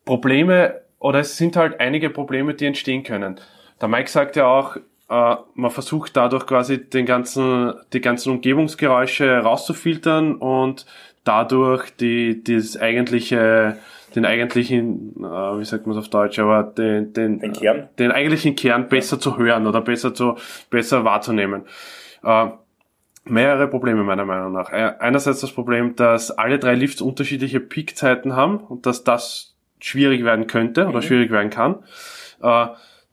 Probleme, oder es sind halt einige Probleme, die entstehen können. Der Mike sagt ja auch, äh, man versucht dadurch quasi den ganzen, die ganzen Umgebungsgeräusche rauszufiltern und dadurch die, das eigentliche, den eigentlichen, äh, wie sagt man es auf Deutsch, aber den, den,
Den Kern?
den eigentlichen Kern besser zu hören oder besser zu, besser wahrzunehmen. Äh, mehrere Probleme meiner Meinung nach. Äh, Einerseits das Problem, dass alle drei Lifts unterschiedliche Peakzeiten haben und dass das schwierig werden könnte oder schwierig werden kann. Äh,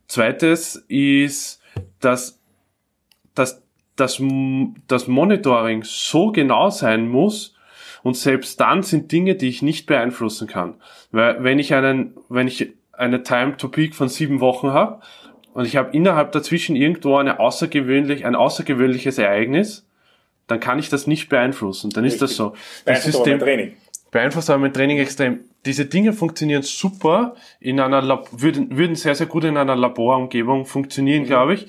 zweites ist, dass, dass, dass das Monitoring so genau sein muss, und selbst dann sind Dinge, die ich nicht beeinflussen kann. Weil wenn ich einen, wenn ich eine Time to Peak von sieben Wochen habe und ich habe innerhalb dazwischen irgendwo eine außergewöhnlich, ein außergewöhnliches Ereignis, dann kann ich das nicht beeinflussen. Dann ist das so. Das
beeinflusst aber mein
System
Training.
beeinflusst aber mein Training extrem. Diese Dinge funktionieren super in einer Lab würden, würden sehr, sehr gut in einer Laborumgebung funktionieren, glaube ich.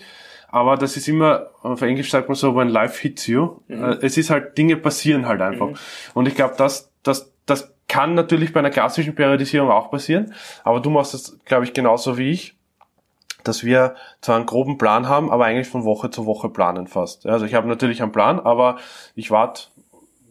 aber das ist immer, auf Englisch sagt man so, when life hits you. Äh, Es ist halt, Dinge passieren halt einfach. Und ich glaube, das, das, das kann natürlich bei einer klassischen Periodisierung auch passieren, aber du machst das, glaube ich, genauso wie ich dass wir zwar einen groben Plan haben, aber eigentlich von Woche zu Woche planen fast. Also ich habe natürlich einen Plan, aber ich warte,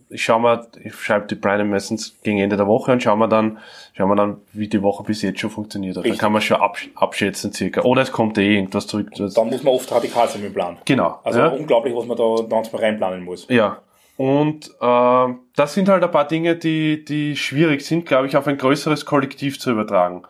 ich schaue mal, ich schreibe die Pläne meistens gegen Ende der Woche und schaue mir dann, schauen wir dann, wie die Woche bis jetzt schon funktioniert hat. Dann kann man schon absch abschätzen circa. Oder es kommt eh irgendwas zurück.
Dann muss man oft radikal sein mit dem Plan.
genau.
Also
ja.
unglaublich, was man da manchmal reinplanen muss.
Ja. Und äh, das sind halt ein paar Dinge, die, die schwierig sind, glaube ich, auf ein größeres Kollektiv zu übertragen.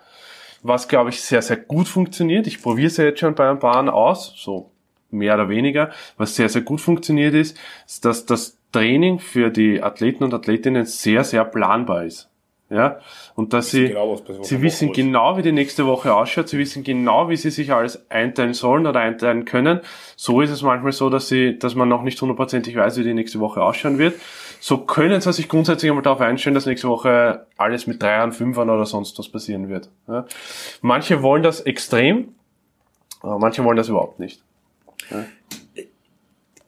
Was, glaube ich, sehr, sehr gut funktioniert. Ich probiere es ja jetzt schon bei ein paar aus, so mehr oder weniger. Was sehr, sehr gut funktioniert ist, ist, dass das Training für die Athleten und Athletinnen sehr, sehr planbar ist. Ja, und dass sie,
genau,
sie wissen
muss.
genau, wie die nächste Woche ausschaut, sie wissen genau, wie sie sich alles einteilen sollen oder einteilen können. So ist es manchmal so, dass sie, dass man noch nicht hundertprozentig weiß, wie die nächste Woche ausschauen wird. So können sie sich grundsätzlich einmal darauf einstellen, dass nächste Woche alles mit Dreiern, Fünfern oder sonst was passieren wird. Ja. Manche wollen das extrem, aber manche wollen das überhaupt nicht.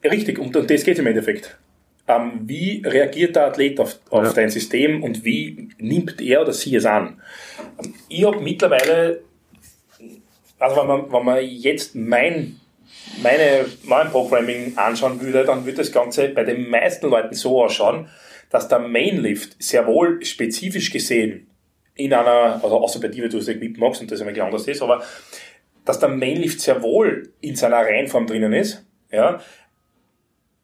Richtig, und das geht im Endeffekt. Ähm, wie reagiert der Athlet auf, auf
Ja.
dein System und wie nimmt er oder sie es an? Ich habe mittlerweile, also wenn man, wenn man jetzt mein, meine, mein Programming anschauen würde, dann würde das Ganze bei den meisten Leuten so ausschauen, dass der Mainlift sehr wohl spezifisch gesehen in einer, also außer bei dir, weil du es nicht magst und das ein bisschen anders ist, aber dass der Mainlift sehr wohl in seiner Reihenform drinnen ist, ja,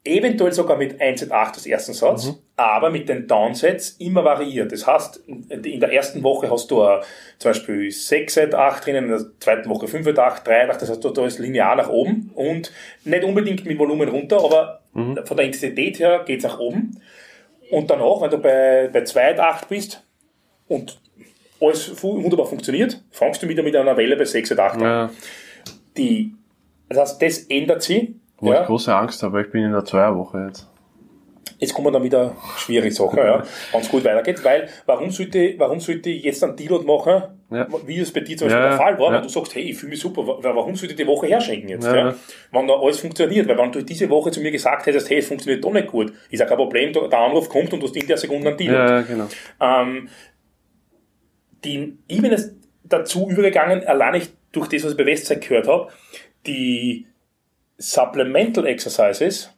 eventuell sogar mit 1 8 als ersten Satz, aber mit den Downsets immer variiert. Das heißt, in der ersten Woche hast du äh, zum Beispiel 6 Set 8 drinnen, in der zweiten Woche 5 Set 8, 3 Set 8, das heißt, du- da ist linear nach oben und nicht unbedingt mit Volumen runter, aber von der Intensität her geht's nach oben. Und danach, wenn du bei, bei 2 Set 8 bist und alles wunderbar funktioniert, fangst du wieder mit einer Welle bei 6 Set 8 an.
Ja,
Die, das heißt, das ändert sich.
Wo
ja.
ich große Angst habe, ich bin in der Zweierwoche jetzt.
Jetzt kommen dann wieder schwierige Sachen, ja, wenn es gut weitergeht, weil warum sollte, warum sollte ich jetzt einen Deload machen,
Ja.
wie es bei dir zum Beispiel
Ja,
der Fall war, wenn du sagst, hey, ich fühle mich super, wa- warum sollte ich die Woche herschenken jetzt, wenn da alles funktioniert, weil wenn du diese Woche zu mir gesagt hättest, hey, es funktioniert doch nicht gut, ist ja kein Problem, der Anruf kommt und du hast in der Sekunde einen Deload.
Ja, genau.
Ähm, die, ich bin jetzt dazu übergegangen, allein nicht durch das, was ich bei Westside gehört habe, die Supplemental Exercises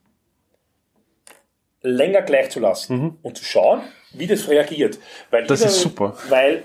länger gleich zu lassen und zu schauen, wie das reagiert. Weil
Mhm. Das
jeder-
ist super.
Weil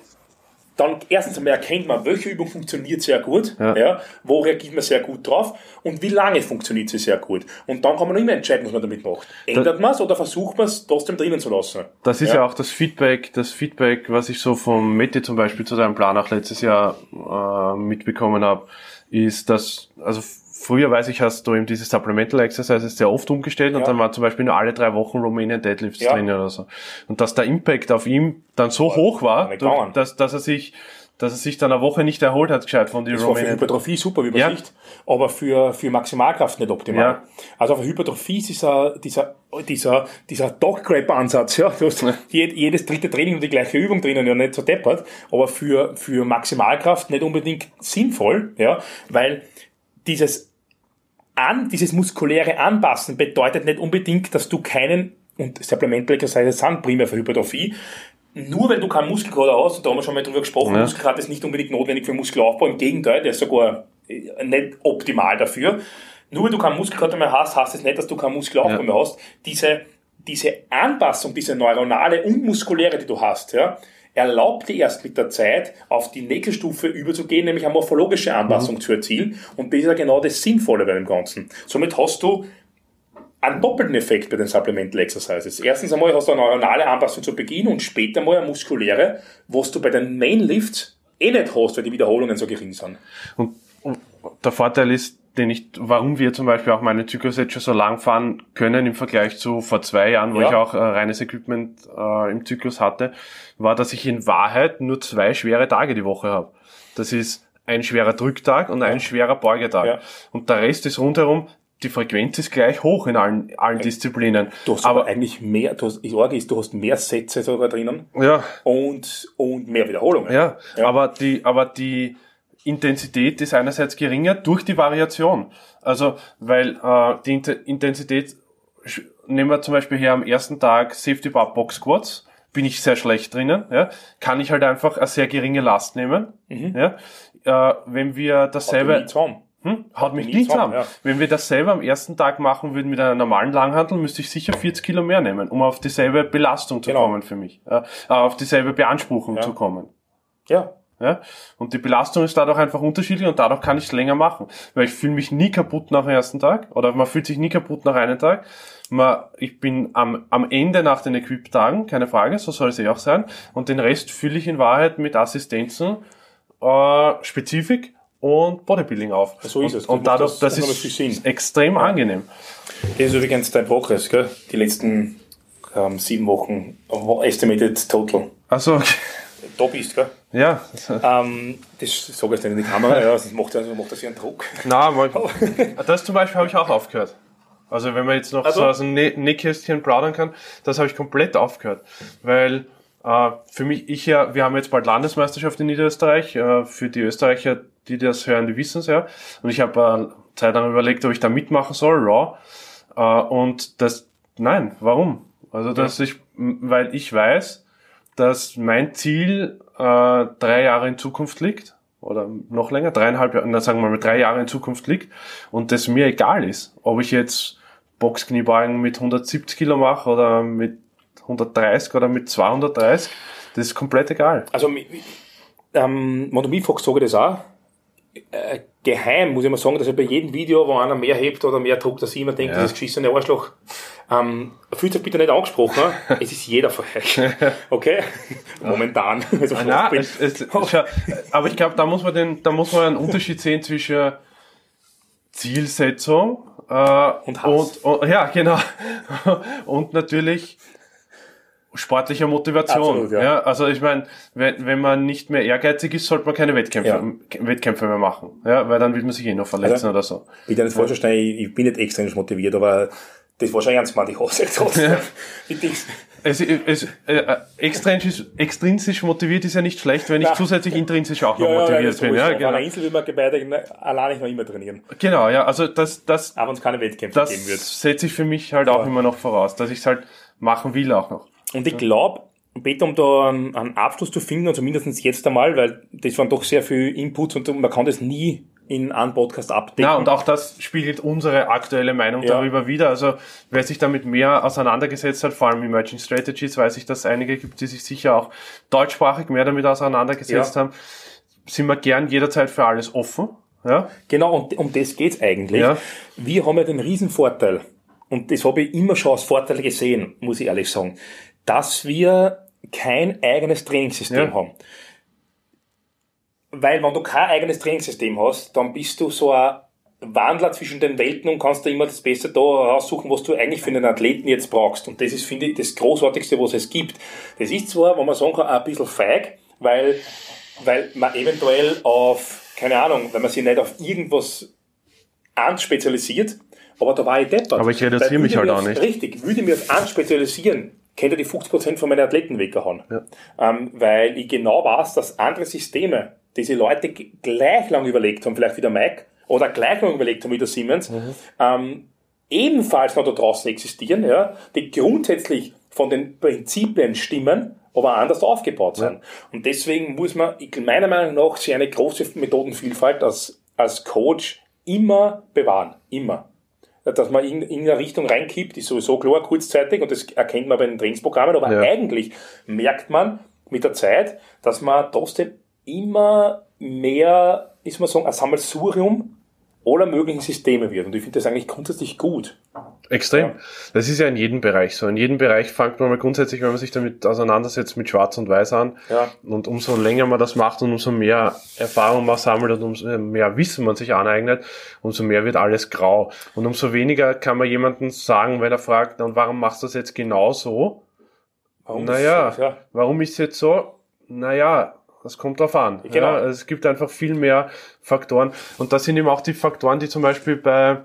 dann erstens einmal erkennt man, welche Übung funktioniert sehr gut,
Ja.
ja. wo reagiert man sehr gut drauf und wie lange funktioniert sie sehr gut. Und dann kann man immer entscheiden, was man damit macht. Ändert man es oder versucht man es trotzdem drinnen zu lassen?
Das ist ja. auch das Feedback, das Feedback, was ich so vom Mette zum Beispiel zu deinem Plan auch letztes Jahr äh, mitbekommen habe, ist, dass, also früher weiß ich, hast du eben diese Supplemental Exercises sehr oft umgestellt und
Ja.
dann waren zum Beispiel nur alle drei Wochen Romanian Deadlifts
Ja.
drin oder so. Und dass der Impact auf ihm dann so hoch war,
gegangen.
dass, dass er sich, dass er sich dann eine Woche nicht erholt hat, gescheit von den
Das war für. Hypertrophie super Übersicht, aber für, für Maximalkraft nicht optimal.
Ja.
Also für Hypertrophie ist dieser, dieser, dieser, dieser Dog-Grab-Ansatz, ja. Du hast jed, jedes dritte Training und die gleiche Übung drinnen, ja nicht so deppert, aber für, für Maximalkraft nicht unbedingt sinnvoll, ja, weil dieses an, dieses muskuläre Anpassen bedeutet nicht unbedingt, dass du keinen, und Supplemental Exercises sind primär für Hypertrophie, nur wenn du keinen Muskelkater hast, und da haben wir schon mal drüber gesprochen,
Ja.
Muskelkater ist nicht unbedingt notwendig für Muskelaufbau, im Gegenteil, der ist sogar äh, nicht optimal dafür. Nur wenn du keinen Muskelkater mehr hast, heißt es nicht, dass du keinen Muskelaufbau
Ja.
mehr hast. Diese, diese Anpassung, diese neuronale und muskuläre, die du hast, ja, erlaubt dir erst mit der Zeit auf die nächste Stufe überzugehen, nämlich eine morphologische Anpassung zu erzielen. Und das ist ja genau das Sinnvolle bei dem Ganzen. Somit hast du einen doppelten Effekt bei den Supplemental Exercises. Erstens einmal hast du eine neuronale Anpassung zu Beginn und später mal eine muskuläre, was du bei den Main Lifts eh nicht hast, weil die Wiederholungen so gering sind.
Und, und der Vorteil ist, den ich, warum wir zum Beispiel auch meine Zyklus jetzt schon so lang fahren können im Vergleich zu vor zwei Jahren, wo
Ja.
ich auch äh, reines Equipment äh, im Zyklus hatte, war, dass ich in Wahrheit nur zwei schwere Tage die Woche habe. Das ist ein schwerer Drücktag und ein schwerer Beugetag.
Ja.
Und der Rest ist rundherum, die Frequenz ist gleich hoch in allen, allen Disziplinen.
Du hast aber
aber
eigentlich mehr, du hast, ich sage, ist, du hast mehr Sätze sogar drinnen
ja,
und, und mehr Wiederholungen.
Ja,
Ja.
aber die, aber die, Intensität ist einerseits geringer durch die Variation. Also, weil äh, die Int Intensität, nehmen wir zum Beispiel her am ersten Tag Safety Bar Box Squats, bin ich sehr schlecht drinnen, ja, kann ich halt einfach eine sehr geringe Last nehmen.
Mhm.
Ja. Äh, wenn wir dasselbe... Hm? Haut mich nie zusammen. Ja. Wenn wir dasselbe am ersten Tag machen würden mit einer normalen Langhandel, müsste ich sicher 40 Kilo mehr nehmen, um auf dieselbe Belastung zu genau. kommen für mich. Äh, auf dieselbe Beanspruchung
ja.
zu kommen.
Ja.
Ja? Und die Belastung ist dadurch einfach unterschiedlich und dadurch kann ich es länger machen. Weil ich fühle mich nie kaputt nach dem ersten Tag oder man fühlt sich nie kaputt nach einem Tag. Man, ich bin am, am Ende nach den Equip-Tagen, keine Frage, so soll es eh auch sein. Und den Rest fülle ich in Wahrheit mit Assistenzen, äh, Spezifik und Bodybuilding auf.
So ist es.
Und, und dadurch, das, das ist extrem angenehm.
Das ist übrigens dein Progress, gell? Die letzten ähm, sieben Wochen. Estimated Total.
Also okay.
Da bist, gell?
Ja.
Ähm, das sage ich nicht in die Kamera, ja, sonst macht, also macht das ja einen Druck.
Nein, das zum Beispiel habe ich auch aufgehört. Also wenn man jetzt noch also? so aus dem Nähkästchen plaudern kann, das habe ich komplett aufgehört. Weil äh, für mich, ich ja, wir haben jetzt bald Landesmeisterschaft in Niederösterreich. Äh, für die Österreicher, die das hören, die wissen es ja. Und ich habe äh, Zeit lang überlegt, ob ich da mitmachen soll, Raw. Äh, und das, nein, warum? Also dass ja. ich, weil ich weiß, dass mein Ziel äh, drei Jahre in Zukunft liegt oder noch länger, dreieinhalb Jahre, na, sagen wir mal drei Jahre in Zukunft liegt und das mir egal ist, ob ich jetzt Boxkniebeugen mit 170 Kilo mache oder mit 130 oder mit 230, das ist komplett egal.
Also, ähm, wenn du mich fragst, sage ich das auch. Äh, geheim muss ich mal sagen, dass ich bei jedem Video, wo einer mehr hebt oder mehr druckt, dass ich immer denke, ja. das geschissene Arschloch, ähm, fühlt euch bitte nicht angesprochen, es ist jeder von euch. Okay? Momentan.
Also ah, nein, es, es, aber ich glaube, da muss man den, da muss man einen Unterschied sehen zwischen Zielsetzung äh,
und, Hass.
und, und ja, genau. und natürlich sportlicher Motivation. Absolut, ja. ja. also ich meine, wenn, wenn man nicht mehr ehrgeizig ist, sollte man keine Wettkämpfe, ja. Wettkämpfe mehr machen. Ja, weil dann will man sich eh noch verletzen also, oder so.
Ich kann nicht ich, ich bin nicht extrem motiviert, aber das war schon ernst gemeint, ich hasse trotzdem. Ja.
es, es, äh, extrinsisch, extrinsisch motiviert ist ja nicht schlecht, wenn ich Nein. zusätzlich intrinsisch auch noch ja, motiviert ja, bin. Ja,
genau. Auf einer Insel will man beide allein noch immer trainieren.
Genau, ja, also das, das,
aber uns keine Wettkämpfe
das
geben wird.
setze ich für mich halt auch immer noch voraus, dass ich es halt machen will auch noch.
Und ich glaube, Peter, um da einen, Abschluss zu finden, also mindestens jetzt einmal, weil das waren doch sehr viel Inputs und man kann das nie in einem Podcast abdecken.
Ja, und auch das spiegelt unsere aktuelle Meinung ja. darüber wieder. Also wer sich damit mehr auseinandergesetzt hat, vor allem Emerging Strategies, weiß ich, dass es einige gibt, die sich sicher auch deutschsprachig mehr damit auseinandergesetzt ja. haben, sind wir gern jederzeit für alles offen. Ja?
Genau, und um das geht's eigentlich. Ja. Wir haben ja den Riesenvorteil, und das habe ich immer schon als Vorteil gesehen, muss ich ehrlich sagen, dass wir kein eigenes Trainingssystem ja. haben. Weil wenn du kein eigenes Trainingssystem hast, dann bist du so ein Wandler zwischen den Welten und kannst da immer das Beste da raussuchen, was du eigentlich für einen Athleten jetzt brauchst. Und das ist, finde ich, das Großartigste, was es gibt. Das ist zwar, wenn man sagen kann, ein bisschen feig, weil, weil man eventuell auf, keine Ahnung, wenn man sich nicht auf irgendwas anspezialisiert, aber da war ich deppert.
Aber ich reduziere mich halt auch nicht.
Richtig, würde ich mich auf anspezialisieren, könnte die 50% von meinen Athleten weggehauen. Ja. Ähm, weil ich genau weiß, dass andere Systeme, diese Leute gleich lang überlegt haben, vielleicht wie der Mike, oder gleich lang überlegt haben wie der Siemens, mhm. ähm, ebenfalls noch da draußen existieren, ja, die grundsätzlich von den Prinzipien stimmen, aber anders aufgebaut sind. Ja. Und deswegen muss man, meiner Meinung nach, sich eine große Methodenvielfalt als, als Coach immer bewahren. Immer dass man in, in eine Richtung reinkippt, ist sowieso klar kurzzeitig und das erkennt man bei den Trainingsprogrammen, aber ja. eigentlich merkt man mit der Zeit, dass man trotzdem immer mehr, ist man sagen, ein Sammelsurium aller möglichen Systeme wird. Und ich finde das eigentlich grundsätzlich gut.
Extrem. Ja. Das ist ja in jedem Bereich so. In jedem Bereich fängt man mal grundsätzlich, wenn man sich damit auseinandersetzt, mit Schwarz und Weiß an.
Ja.
Und umso länger man das macht und umso mehr Erfahrung man sammelt und umso mehr Wissen man sich aneignet, umso mehr wird alles grau. Und umso weniger kann man jemandem sagen, wenn er fragt, und warum machst du das jetzt genau so? Warum naja, ja. warum ist es jetzt so? Naja, das kommt drauf an.
Genau.
Ja, es gibt einfach viel mehr Faktoren. Und das sind eben auch die Faktoren, die zum Beispiel bei,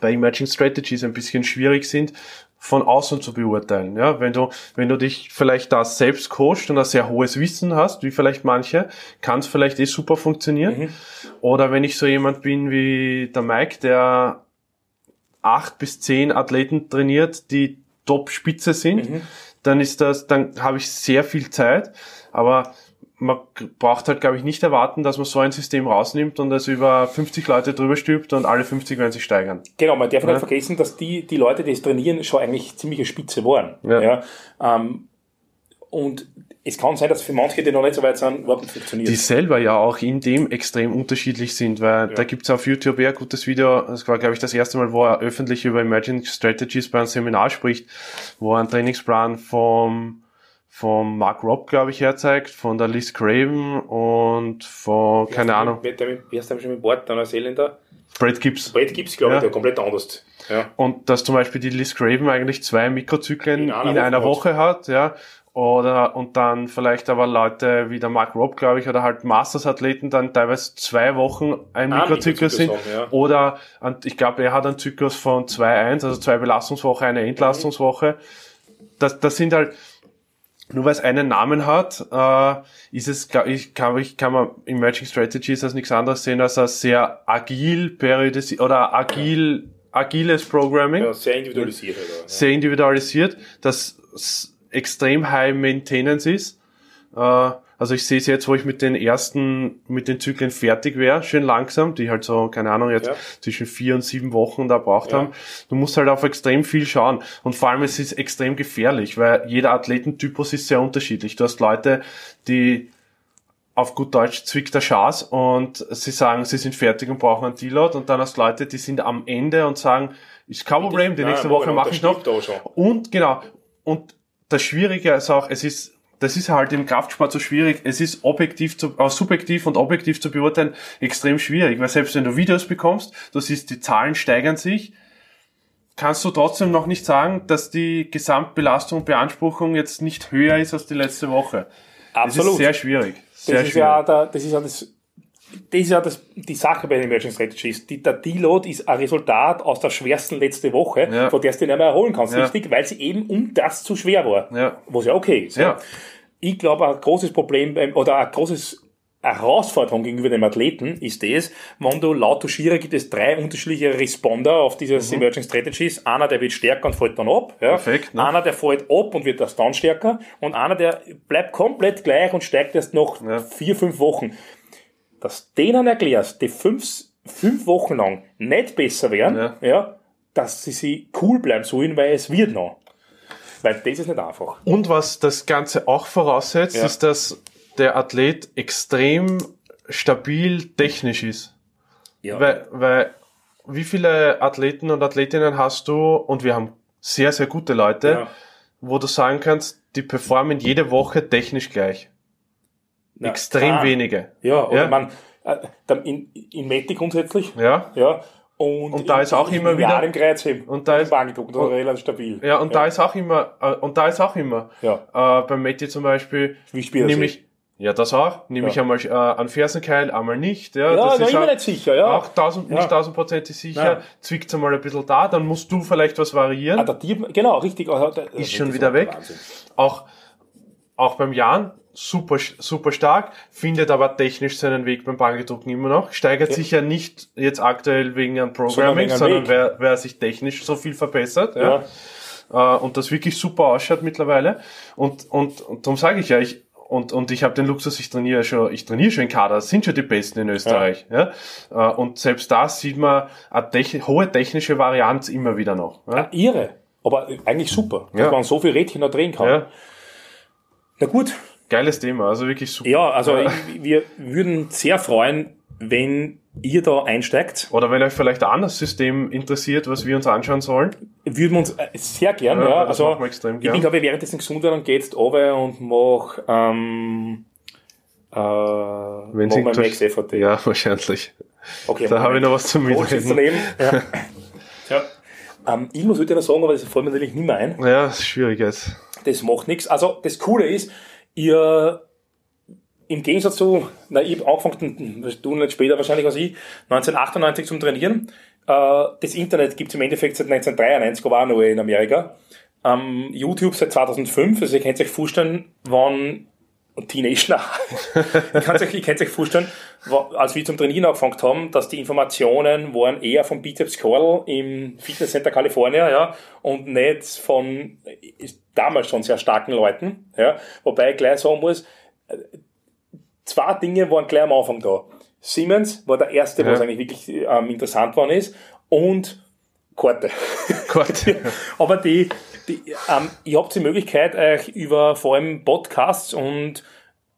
bei Emerging Strategies ein bisschen schwierig sind, von außen zu beurteilen. Ja, wenn du, wenn du dich vielleicht da selbst coachst und ein sehr hohes Wissen hast, wie vielleicht manche, kann es vielleicht eh super funktionieren.
Mhm.
Oder wenn ich so jemand bin wie der Mike, der acht bis zehn Athleten trainiert, die Top-Spitze sind,
Mhm.
dann ist das, dann habe ich sehr viel Zeit. Aber man braucht halt, glaube ich, nicht erwarten, dass man so ein System rausnimmt und es über 50 Leute drüber stülpt und alle 50 werden sich steigern.
Genau, man darf
Ja.
nicht vergessen, dass die, die Leute, die es trainieren, schon eigentlich ziemliche Spitze waren.
Ja.
ähm, und es kann sein, dass für manche, die noch nicht so weit sind, überhaupt nicht funktioniert.
die selber ja auch in dem extrem unterschiedlich sind, weil da gibt's auf YouTube eher ein gutes Video, das war glaube ich das erste Mal, wo er öffentlich über Emerging Strategies bei einem Seminar spricht, wo er einen Trainingsplan vom vom Mark Robb, glaube ich, herzeigt, von der Liz Craven und von, keine Ahnung,
Wer, der, wie heißt der schon mit Bord, der Neuseeländer?
Brad Gibbs.
Brett gibt's, glaube ich,
Ja.
der komplett anders. Ja.
Und dass zum Beispiel die Liz Craven eigentlich zwei Mikrozyklen
In
in
einer
einer,
Woche
Woche, hat, ja. Oder, und dann vielleicht aber Leute wie der Mark Robb, glaube ich, oder halt Masters-Athleten dann teilweise zwei Wochen ein
Ah,
Mikrozyklus sind.
Haben, ja.
Oder, und ich glaube, er hat einen Zyklus von 2-1, also zwei Belastungswoche, eine Entlastungswoche. Das, das sind halt, nur weil es einen Namen hat, äh, ist es, glaub ich, kann, ich, kann man Emerging Strategies als nichts anderes sehen als ein sehr agil periodisi oder agil, agiles Programming
ja, sehr individualisiert. Oder? Ja.
sehr individualisiert, das extrem high maintenance ist. Äh, also ich sehe es jetzt, wo ich mit den ersten, mit den Zyklen fertig wäre, schön langsam, die halt so, keine Ahnung, jetzt
Ja.
zwischen vier und sieben Wochen da braucht
Ja.
haben. Du musst halt auf extrem viel schauen. Und vor allem es ist extrem gefährlich, weil jeder Athletentypus ist sehr unterschiedlich. Du hast Leute, die auf gut Deutsch zwickt der Schaß und sie sagen, sie sind fertig und brauchen einen Deload und dann hast Leute, die sind am Ende und sagen, ist kein Problem, die
Nein,
nächste
Moment,
Woche mache ich noch. Und genau, und das Schwierige ist auch, es ist, das ist halt im Kraftsport so schwierig, es ist objektiv zu, äh, subjektiv und objektiv zu beurteilen extrem schwierig, weil selbst wenn du Videos bekommst, du siehst, die Zahlen steigern sich, kannst du trotzdem noch nicht sagen, dass die Gesamtbelastung und Beanspruchung jetzt nicht höher ist als die letzte Woche. Das
Absolut.
ist sehr schwierig. Sehr
das ist
schwierig.
ja, der, das ist ja das, das ist ja das, die Sache bei den Emerging Strategies. Die, der Deload ist ein Resultat aus der schwersten letzte Woche,
Ja.
von der du dich nicht mehr erholen kannst,
Ja.
richtig? Weil sie eben um das zu schwer war.
Ja.
Was ja okay ist.
Ja.
Ich glaube, ein großes Problem beim, oder ein großes Herausforderung gegenüber dem Athleten ist das, wenn du laut Tuschierer gibt es drei unterschiedliche Responder auf dieses Emerging Strategies. Einer, der wird stärker und fällt dann ab. Ja.
Mhm. Perfekt, ne?
Einer, der fällt ab und wird erst dann stärker. Und einer, der bleibt komplett gleich und steigt erst nach
Ja.
vier, fünf Wochen. Dass denen erklärst, die fünf, fünf Wochen lang nicht besser werden,
Ja.
ja. dass sie sich cool bleiben sollen, weil es wird noch. Weil das ist nicht einfach.
Und was das Ganze auch voraussetzt,
Ja.
ist, dass der Athlet extrem stabil technisch ist.
Ja.
Weil, weil wie viele Athleten und Athletinnen hast du, und wir haben sehr, sehr gute Leute,
Ja.
wo du sagen kannst, die performen jede Woche technisch gleich.
Na,
Extrem
klar.
wenige.
Ja, oder
Ja.
man, äh, in, in Meti grundsätzlich.
Ja.
Ja. Und,
Und da ist auch immer wieder-
Ja, im Kreuzheben.
Und da ist-
ist relativ stabil.
Ja, und da ist auch immer, äh, und da ist auch immer,
Ja.
äh, beim Meti zum Beispiel,
Wie spielt
nämlich, ja, das auch, nämlich
Ja.
einmal äh, an Fersenkeil, einmal nicht, ja,
Ja,
das
da
ist
immer nicht sicher, ja.
auch tausend,
Ja.
nicht tausendprozentig sicher,
Nein.
zwickt's einmal ein bisschen da, dann musst du vielleicht was variieren.
Adaptiert, genau, richtig. Also, da-
ist schon wieder
der
weg.
Wahnsinn.
Auch, auch beim Jan, super, super stark, findet aber technisch seinen Weg beim Ballgedrucken immer noch, steigert sich ja nicht jetzt aktuell wegen einem Programming,
einem
sondern wer, wer sich technisch so viel verbessert, ja.
Ja.
Äh, und das wirklich super ausschaut mittlerweile. Und, und, und darum sage ich ja, ich, und, und ich habe den Luxus, ich trainiere schon, ich trainiere schon in Kader, das sind schon die Besten in Österreich. Ja. Äh, Und selbst da sieht man eine techni hohe technische Varianz immer wieder noch. Ja.
Ja, irre. Aber eigentlich super, dass
Ja.
man so viel Rädchen noch drehen kann.
Ja.
Na gut.
Geiles Thema, also wirklich super.
Ja, also ich- wir würden sehr freuen, wenn ihr da einsteigt.
Oder wenn euch vielleicht ein anderes System interessiert, was wir uns anschauen sollen.
Würden wir uns äh, sehr gern,
Ja,
ja. also,
machen wir extrem
ich
gern.
bin, glaube ich, währenddessen gesund werde, dann geht's runter und mach, ähm, äh,
Wenn
mach
Sie
mein Max FAT.
Ja, wahrscheinlich.
Okay,
Da habe ich noch was zum
jetzt
Mitreden.
Ja. ja. Ähm, irgendwas würde ich noch sagen, aber das fällt mir natürlich nicht mehr ein.
Ja, das ist schwierig jetzt.
Das macht nichts. Also das Coole ist, ihr im Gegensatz zu, na, ich habe angefangen, du nicht später wahrscheinlich als ich, 1998 zum Trainieren. Äh, das Internet gibt es im Endeffekt seit 1993, aber auch noch in Amerika. Ähm, YouTube seit 2005, also ihr könnt euch vorstellen, wann Teenager, ich kann euch, ich euch vorstellen, als wir zum Trainieren angefangen haben, dass die Informationen waren eher vom Bizeps Curl im Fitnesscenter California, ja, und nicht von damals schon sehr starken Leuten, ja, wobei ich gleich sagen muss, zwei Dinge waren gleich am Anfang da. Siemens war der erste, ja. was eigentlich wirklich ähm, interessant worden ist, und Korte. Korte. Aber die, die ähm, ihr habt die Möglichkeit, euch über vor allem Podcasts und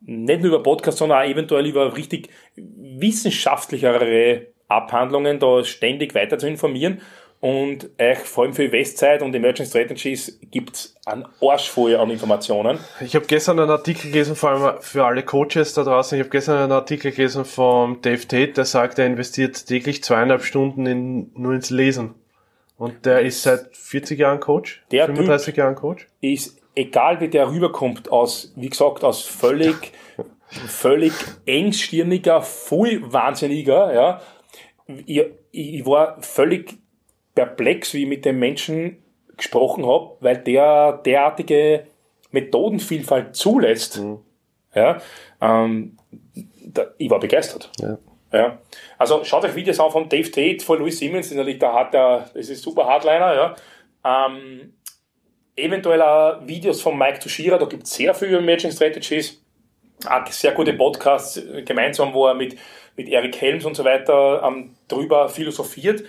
nicht nur über Podcasts, sondern auch eventuell über richtig wissenschaftlichere Abhandlungen da ständig weiter zu informieren. Und euch vor allem für Westside und Emerging Strategies gibt's einen Arsch voll an Informationen.
Ich habe gestern einen Artikel gelesen, vor allem für alle Coaches da draußen, ich habe gestern einen Artikel gelesen vom Dave Tate, der sagt, er investiert täglich zweieinhalb Stunden in, nur ins Lesen. Und der ist seit 40 Jahren Coach,
der 35 typ Jahren Coach. Ist, egal wie der rüberkommt, aus, wie gesagt, aus völlig, völlig engstirniger, voll wahnsinniger, ja. Ich, ich war völlig perplex, wie ich mit dem Menschen gesprochen habe, weil der derartige Methodenvielfalt zulässt. Mhm. Ja, ähm, da, ich war begeistert. Ja. Ja. Also schaut euch Videos an von Dave Tate, von Louis Simmons, da hat der, das ist super Hardliner, ja. Ähm, eventuell auch Videos von Mike Tushira, da gibt es sehr viel über Matching Strategies. Auch sehr gute Podcasts äh, gemeinsam, wo er mit, mit Eric Helms und so weiter ähm, drüber philosophiert.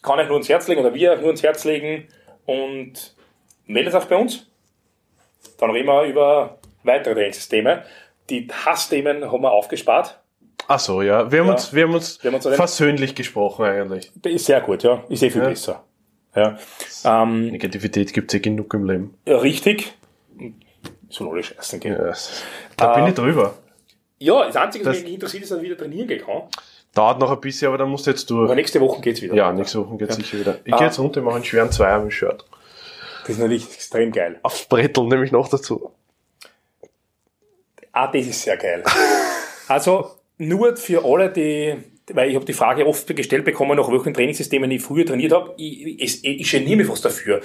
Kann ich nur ins Herz legen oder wir nur ins Herz legen und meldet euch bei uns. Dann reden wir über weitere Trainingssysteme. Die Hassthemen haben wir aufgespart.
Ach so, ja. Wir haben ja. uns, wir haben uns, wir haben uns versöhnlich gesprochen eigentlich.
Das ist sehr gut, ja. Ist eh viel ja. besser. Ja.
Ähm, Negativität gibt es eh genug im Leben.
Ja, richtig. So alle Scheißen gehen. Ja,
da äh, bin ich drüber.
Ja, das Einzige, was mich interessiert, ist, dass ich wieder trainieren gehen kann.
Dauert noch ein bisschen, aber dann musst du jetzt durch.
Aber nächste Woche geht's wieder.
Ja, weiter. nächste Woche geht's ja. sicher wieder. Ich ah. gehe jetzt runter, mache einen schweren Zweier mit Shirt.
Das ist natürlich extrem geil.
Aufs Brettel nehme ich noch dazu.
Ah, das ist sehr geil. also, nur für alle, die, weil ich habe die Frage oft gestellt bekommen, nach welchen Trainingssystemen ich früher trainiert habe. Ich, ich, ich geniere mich fast dafür.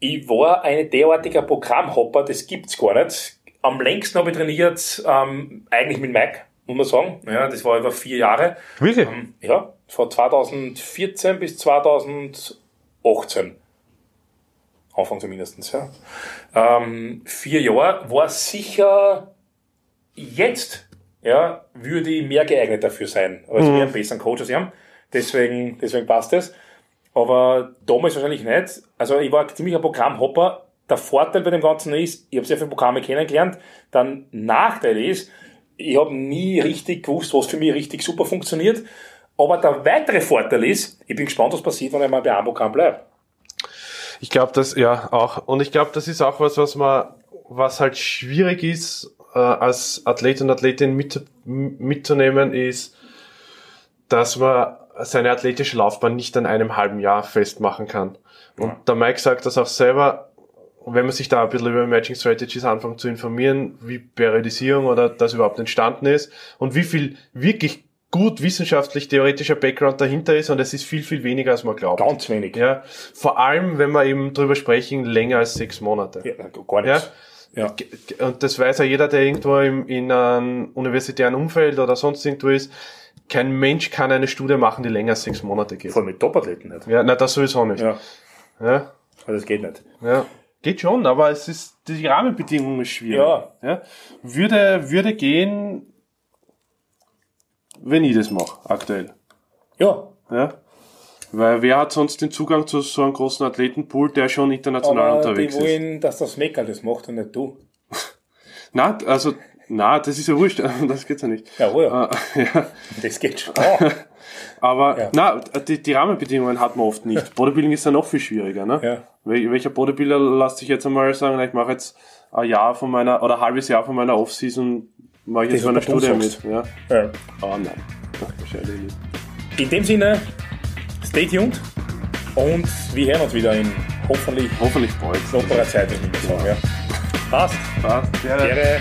Ich war ein derartiger Programmhopper, das gibt's gar nicht. Am längsten habe ich trainiert, ähm, eigentlich mit Mike, muss man sagen. Ja, das war über vier Jahre.
Wirklich? Ähm,
ja, von 2014 bis 2018. Anfang zumindest, ja. Ähm, vier Jahre war sicher jetzt ja, würde ich mehr geeignet dafür sein, als mhm. wir einen besseren Coach als haben. Deswegen, deswegen passt es. Aber damals wahrscheinlich nicht. Also ich war ziemlich ein Programmhopper. Der Vorteil bei dem Ganzen ist, ich habe sehr viele Programme kennengelernt. Dann Nachteil ist, ich habe nie richtig gewusst, was für mich richtig super funktioniert. Aber der weitere Vorteil ist, ich bin gespannt, was passiert, wenn ich mal bei einem Programm bleibe.
Ich glaube, das, ja, auch. Und ich glaube, das ist auch was, was man, was halt schwierig ist, äh, als Athlet und Athletin mit, mitzunehmen, ist, dass man seine athletische Laufbahn nicht an einem halben Jahr festmachen kann. Und ja. der Mike sagt das auch selber, wenn man sich da ein bisschen über Matching Strategies anfängt zu informieren, wie Periodisierung oder das überhaupt entstanden ist und wie viel wirklich gut wissenschaftlich theoretischer Background dahinter ist und es ist viel, viel weniger, als man glaubt.
Ganz wenig.
Ja. Vor allem, wenn wir eben drüber sprechen, länger als sechs Monate. Ja,
gar nichts. Ja.
Ja. Und das weiß ja jeder, der irgendwo im, in einem universitären Umfeld oder sonst irgendwo ist. Kein Mensch kann eine Studie machen, die länger als sechs Monate geht.
Vor allem mit Topathleten nicht.
Ja, na das sowieso nicht.
Ja. ja. Also das geht nicht.
Ja. Geht schon, aber es ist, die Rahmenbedingungen ist schwierig.
Ja.
ja. Würde, würde gehen, wenn ich das mache, aktuell.
Ja.
Ja. Weil wer hat sonst den Zugang zu so einem großen Athletenpool, der schon international
Aber
unterwegs
die wollen, ist? dass das Meckerl das macht und nicht du.
na, also, na, das ist ja wurscht, das geht ja nicht.
Ja, oh ja. Uh, ja. Das geht schon.
Aber, ja. na, die, die Rahmenbedingungen hat man oft nicht. Bodybuilding ist ja noch viel schwieriger, ne?
Ja.
Wel welcher Bodybuilder lässt sich jetzt einmal sagen, ich mache jetzt ein Jahr von meiner, oder ein halbes Jahr von meiner Offseason, mache ich jetzt so eine Studie mit. Ja. ja. Ah, nein.
Wahrscheinlich nicht. In dem Sinne, stay tuned und wir hören uns wieder in hoffentlich,
hoffentlich bald.
Zeit, ich sagen. Ja. Passt.
Passt.
Gerne. Gerne.